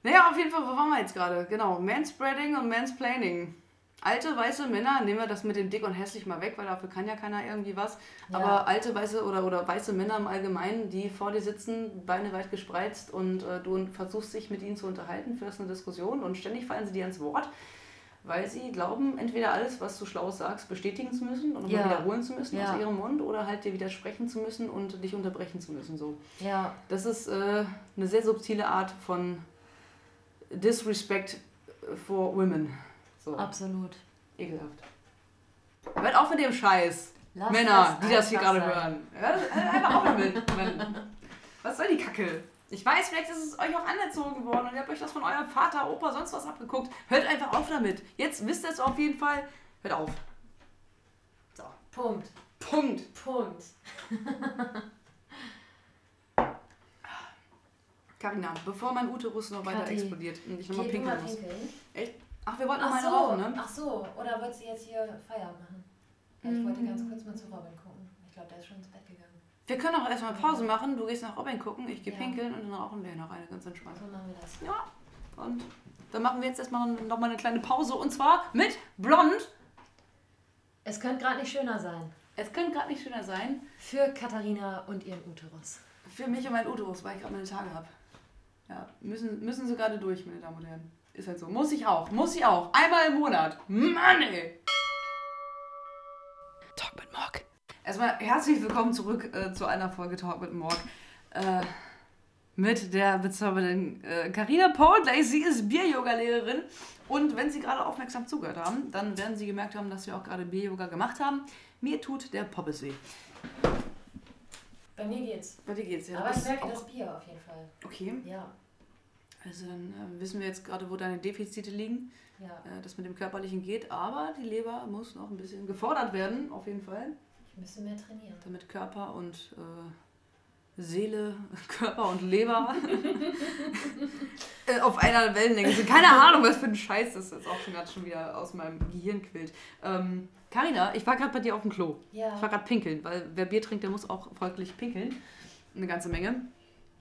Naja, auf jeden Fall, wo waren wir jetzt gerade? Genau, Manspreading und Mansplaining. Alte weiße Männer, nehmen wir das mit dem dick und hässlich mal weg, weil dafür kann ja keiner irgendwie was. Ja. Aber alte weiße oder, oder weiße Männer im Allgemeinen, die vor dir sitzen, Beine weit gespreizt und äh, du versuchst dich mit ihnen zu unterhalten, führst eine Diskussion und ständig fallen sie dir ins Wort, weil sie glauben, entweder alles, was du Schlaues sagst, bestätigen zu müssen und Ja. wiederholen zu müssen Ja. aus ihrem Mund oder halt dir widersprechen zu müssen und dich unterbrechen zu müssen. So. Ja, Das ist äh, eine sehr subtile Art von Disrespect for Women. So, absolut. ekelhaft. Hört auf mit dem Scheiß. Lass Männer, das die das hier gerade hören. Hört einfach auf damit. Was soll die Kacke? Ich weiß, vielleicht ist es euch auch anerzogen worden und ihr habt euch das von eurem Vater, Opa, sonst was abgeguckt. Hört einfach auf damit. Jetzt wisst ihr es auf jeden Fall. Hört auf. So. Punkt. Punkt. Punkt. [LAUGHS] Carina, bevor mein Uterus noch weiter Kathi, explodiert und ich nochmal pinkeln muss. pinkeln. Echt? Ach, wir wollten noch Ach mal eine so, rauchen, ne? ach so, oder wolltest du jetzt hier Feierabend machen? Ich wollte ganz kurz mal zu Robin gucken. Ich glaube, der ist schon ins Bett gegangen. Wir können auch erstmal Pause machen. Du gehst nach Robin gucken, ich gehe Ja. pinkeln und dann rauchen wir noch eine ganz entspannt. So machen wir das. Ja. Und dann machen wir jetzt erstmal noch mal eine kleine Pause und zwar mit Blond. Es könnte gerade nicht schöner sein. Es könnte gerade nicht schöner sein. Für Katharina und ihren Uterus. Für mich und mein Uterus, weil ich gerade meine Tage habe. Ja, müssen, müssen sie gerade durch, meine Damen und Herren. Ist halt so. Muss ich auch. Muss ich auch. Einmal im Monat. Mann, ey. Erstmal herzlich willkommen zurück äh, zu einer Folge Talk mit Morg. Äh, mit der bezaubernden äh, Carina Portley. Sie ist Bier-Yoga-Lehrerin. Und wenn Sie gerade aufmerksam zugehört haben, dann werden Sie gemerkt haben, dass wir auch gerade Bier-Yoga gemacht haben. Mir tut der Poppes weh. Bei mir geht's. Bei dir geht's ja. Aber ich merke das Bier auf jeden Fall. Okay. Ja. Also dann äh, wissen wir jetzt gerade, wo deine Defizite liegen. Ja, Äh, das mit dem Körperlichen geht, aber die Leber muss noch ein bisschen gefordert werden, auf jeden Fall. Ich müsste mehr trainieren. Damit Körper und äh, Seele, [LAUGHS] Körper und Leber [LAUGHS] äh, auf einer Wellenlänge sind. Keine Ahnung, was für ein Scheiß das jetzt auch schon gerade schon wieder aus meinem Gehirn quillt. Ähm, Carina, ich war gerade bei dir auf dem Klo. Ja, Ich war gerade pinkeln, weil wer Bier trinkt, der muss auch folglich pinkeln. Eine ganze Menge.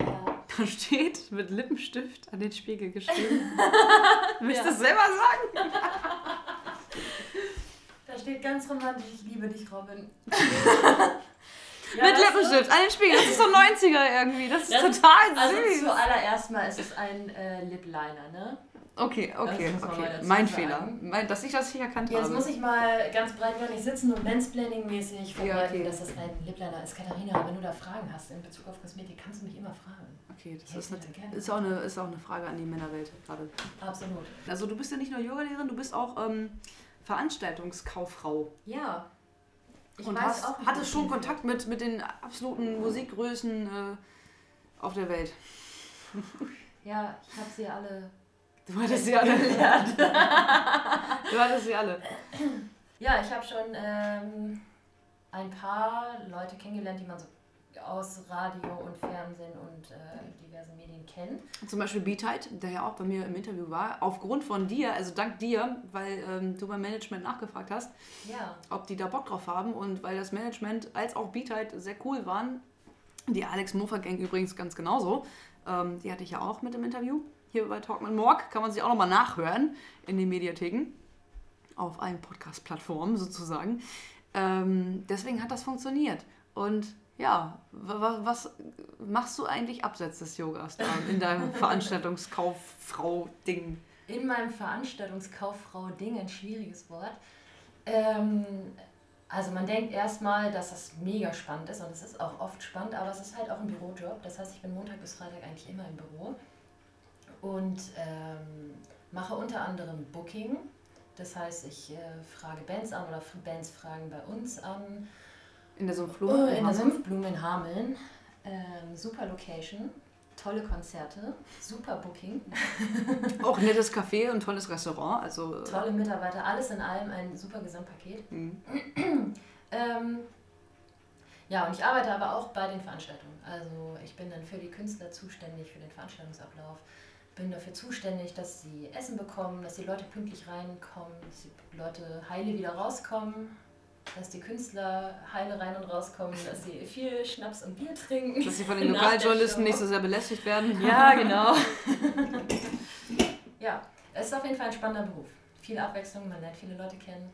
ja. Da steht mit Lippenstift an den Spiegel geschrieben. [LAUGHS] Willst du Ja. das selber sagen? Steht ganz romantisch, ich liebe dich, Robin. [LAUGHS] mit Lippenstift an den Spiegel. Das ist so 90er irgendwie. Das ist Das- total Also süß. zuallererst mal ist es ein äh, Lip Liner, ne? Okay, okay, okay. Mein. Fehler. Mein, dass ich das nicht erkannt Jetzt habe. muss ich mal ganz breitbeinig sitzen und Mansplaining-mäßig vorbereiten, okay. dass das ein Lip Liner ist. Katharina, wenn du da Fragen hast in Bezug auf Kosmetik, kannst du mich immer fragen. okay, das Ja, ist, ja, eine, ist, auch eine, ist auch eine Frage an die Männerwelt gerade. Absolut. Also du bist ja nicht nur Yogalehrerin, du bist auch ähm, Veranstaltungskauffrau. Ja. Ich und weiß hast, auch, das schon. Kontakt mit, mit den absoluten Musikgrößen äh, auf der Welt. [LAUGHS] Ja, ich habe sie alle. Du hattest sie alle. gelernt. [LAUGHS] Du hattest sie alle. Ja, ich habe schon ähm, ein paar Leute kennengelernt, die man so aus Radio und Fernsehen und äh, diversen Medien kennt. Zum Beispiel Beatite, der ja auch bei mir im Interview war, aufgrund von dir, also dank dir, weil ähm, du beim Management nachgefragt hast, Ja, ob die da Bock drauf haben und weil das Management als auch Beatite sehr cool waren. Die Alex Mofer Gang übrigens ganz genauso. Ähm, die hatte ich ja auch mit im Interview. Hier bei Talk mit Morg kann man sich auch nochmal nachhören in den Mediatheken. Auf allen Podcast-Plattformen sozusagen. Ähm, deswegen hat das funktioniert. Und ja, wa- wa- was machst du eigentlich abseits des Yogas da in deinem [LAUGHS] Veranstaltungskauffrau-Ding? in meinem Veranstaltungskauffrau-Ding, ein schwieriges Wort. Ähm, also man denkt erstmal, dass das mega spannend ist und es ist auch oft spannend, aber es ist halt auch ein Bürojob. Das heißt, ich bin Montag bis Freitag eigentlich immer im Büro und ähm, mache unter anderem Booking. Das heißt, ich äh, frage Bands an oder Bands fragen bei uns an. In der Oh, Sumpfblume? in der Sumpfblume in Hameln. Ähm, super Location, tolle Konzerte, super Booking, [LAUGHS] Auch nettes Café und tolles Restaurant. Also, tolle Mitarbeiter, alles in allem ein super Gesamtpaket. Mhm. [CLEARS THROAT] Ähm, ja, und ich arbeite aber auch bei den Veranstaltungen. Also ich bin dann für die Künstler zuständig, für den Veranstaltungsablauf. Bin dafür zuständig, dass sie Essen bekommen, dass die Leute pünktlich reinkommen, dass die Leute heile wieder rauskommen, dass die Künstler heile rein und rauskommen, dass sie viel Schnaps und Bier trinken. Dass sie von den [LAUGHS] Lokaljournalisten nicht so sehr belästigt werden. [LAUGHS] Ja, genau. [LAUGHS] ja, es ist auf jeden Fall ein spannender Beruf. Viel Abwechslung, man lernt viele Leute kennen.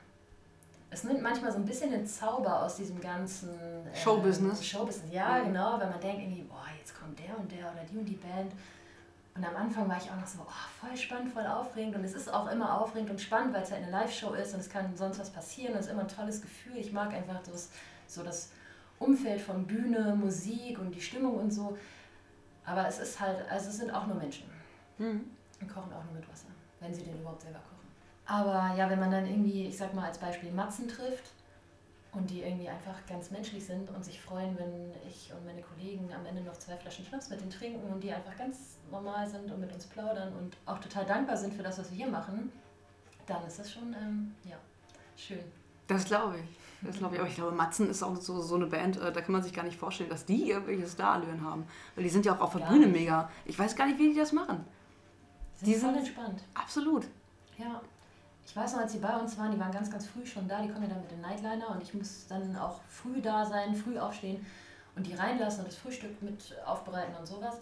Es nimmt manchmal so ein bisschen den Zauber aus diesem ganzen äh, Showbusiness. Showbusiness, ja, Mhm. genau, wenn man denkt irgendwie, boah, jetzt kommt der und der oder die und die Band. Und am Anfang war ich auch noch so, oh, voll spannend, voll aufregend. Und es ist auch immer aufregend und spannend, weil es halt eine Live-Show ist und es kann sonst was passieren. Und es ist immer ein tolles Gefühl. Ich mag einfach das, so das Umfeld von Bühne, Musik und die Stimmung und so. Aber es ist halt, also es sind auch nur Menschen. Mhm. Und kochen auch nur mit Wasser, wenn sie den überhaupt selber kochen. Aber ja, wenn man dann irgendwie, ich sag mal als Beispiel Matzen trifft und die irgendwie einfach ganz menschlich sind und sich freuen, wenn ich und meine Kollegen am Ende noch zwei Flaschen Schnaps mit denen trinken und die einfach ganz normal sind und mit uns plaudern und auch total dankbar sind für das, was wir hier machen, dann ist das schon, ähm, ja, schön. Das glaube ich. Das glaube ich. Aber ich glaube, Matzen ist auch so, so eine Band, äh, da kann man sich gar nicht vorstellen, dass die irgendwelche Starallüren haben. Weil die sind ja auch auf der Gar Bühne nicht. mega. Ich weiß gar nicht, wie die das machen. Sind Die voll sind- entspannt. Absolut. Ja. Ich weiß noch, als sie bei uns waren, die waren ganz, ganz früh schon da. Die kommen ja dann mit dem Nightliner und ich muss dann auch früh da sein, früh aufstehen und die reinlassen und das Frühstück mit aufbereiten und sowas.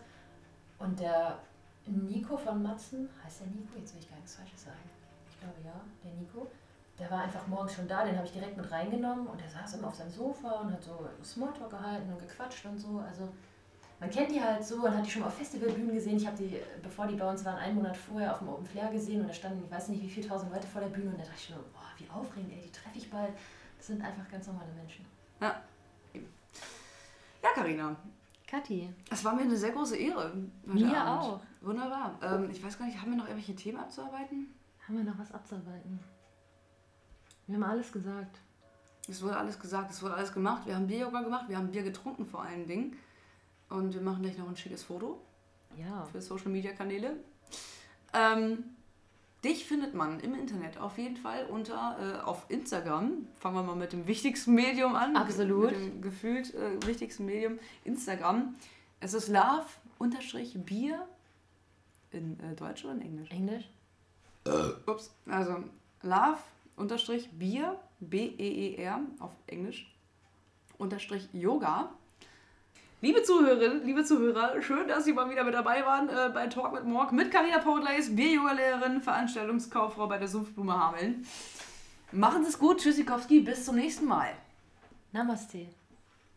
Und der Nico von Matzen, heißt der Nico? Jetzt will ich gar nichts Falsches sagen. Ich glaube ja, der Nico. Der war einfach morgens schon da, den habe ich direkt mit reingenommen und der saß immer auf seinem Sofa und hat so Smalltalk gehalten und gequatscht und so. Also man kennt die halt so und hat die schon mal auf Festivalbühnen gesehen. Ich habe die, bevor die bei uns waren, einen Monat vorher auf dem Open Flair gesehen und da standen, ich weiß nicht, wie viele tausend Leute vor der Bühne und da dachte ich nur, boah, wie aufregend, ey, die treffe ich bald. Das sind einfach ganz normale Menschen. Ja, Karina. Kathi. Es war mir eine sehr große Ehre. heute Mir Abend. auch. Wunderbar. Ähm, ich weiß gar nicht, haben wir noch irgendwelche Themen abzuarbeiten? Haben wir noch was abzuarbeiten? Wir haben alles gesagt. Es wurde alles gesagt, es wurde alles gemacht. Wir haben Bier-Yoga gemacht, wir haben Bier getrunken vor allen Dingen. Und wir machen gleich noch ein schickes Foto Ja. für Social-Media-Kanäle. Ähm, dich findet man im Internet auf jeden Fall unter äh, auf Instagram. Fangen wir mal mit dem wichtigsten Medium an. Absolut. Mit dem gefühlt äh, wichtigsten Medium. Instagram. Es ist love-bier in äh, Deutsch oder in Englisch? Englisch? Ups. Also love-bier, B-E-E-R auf Englisch, unterstrich Yoga. Liebe Zuhörerinnen, liebe Zuhörer, schön, dass Sie mal wieder mit dabei waren äh, bei Talk mit Morg mit Carina Paudleis, Bier-Yoga-Lehrerin, Veranstaltungskauffrau bei der Sumpfblume Hameln. Machen Sie es gut, Tschüssikowski, bis zum nächsten Mal. Namaste.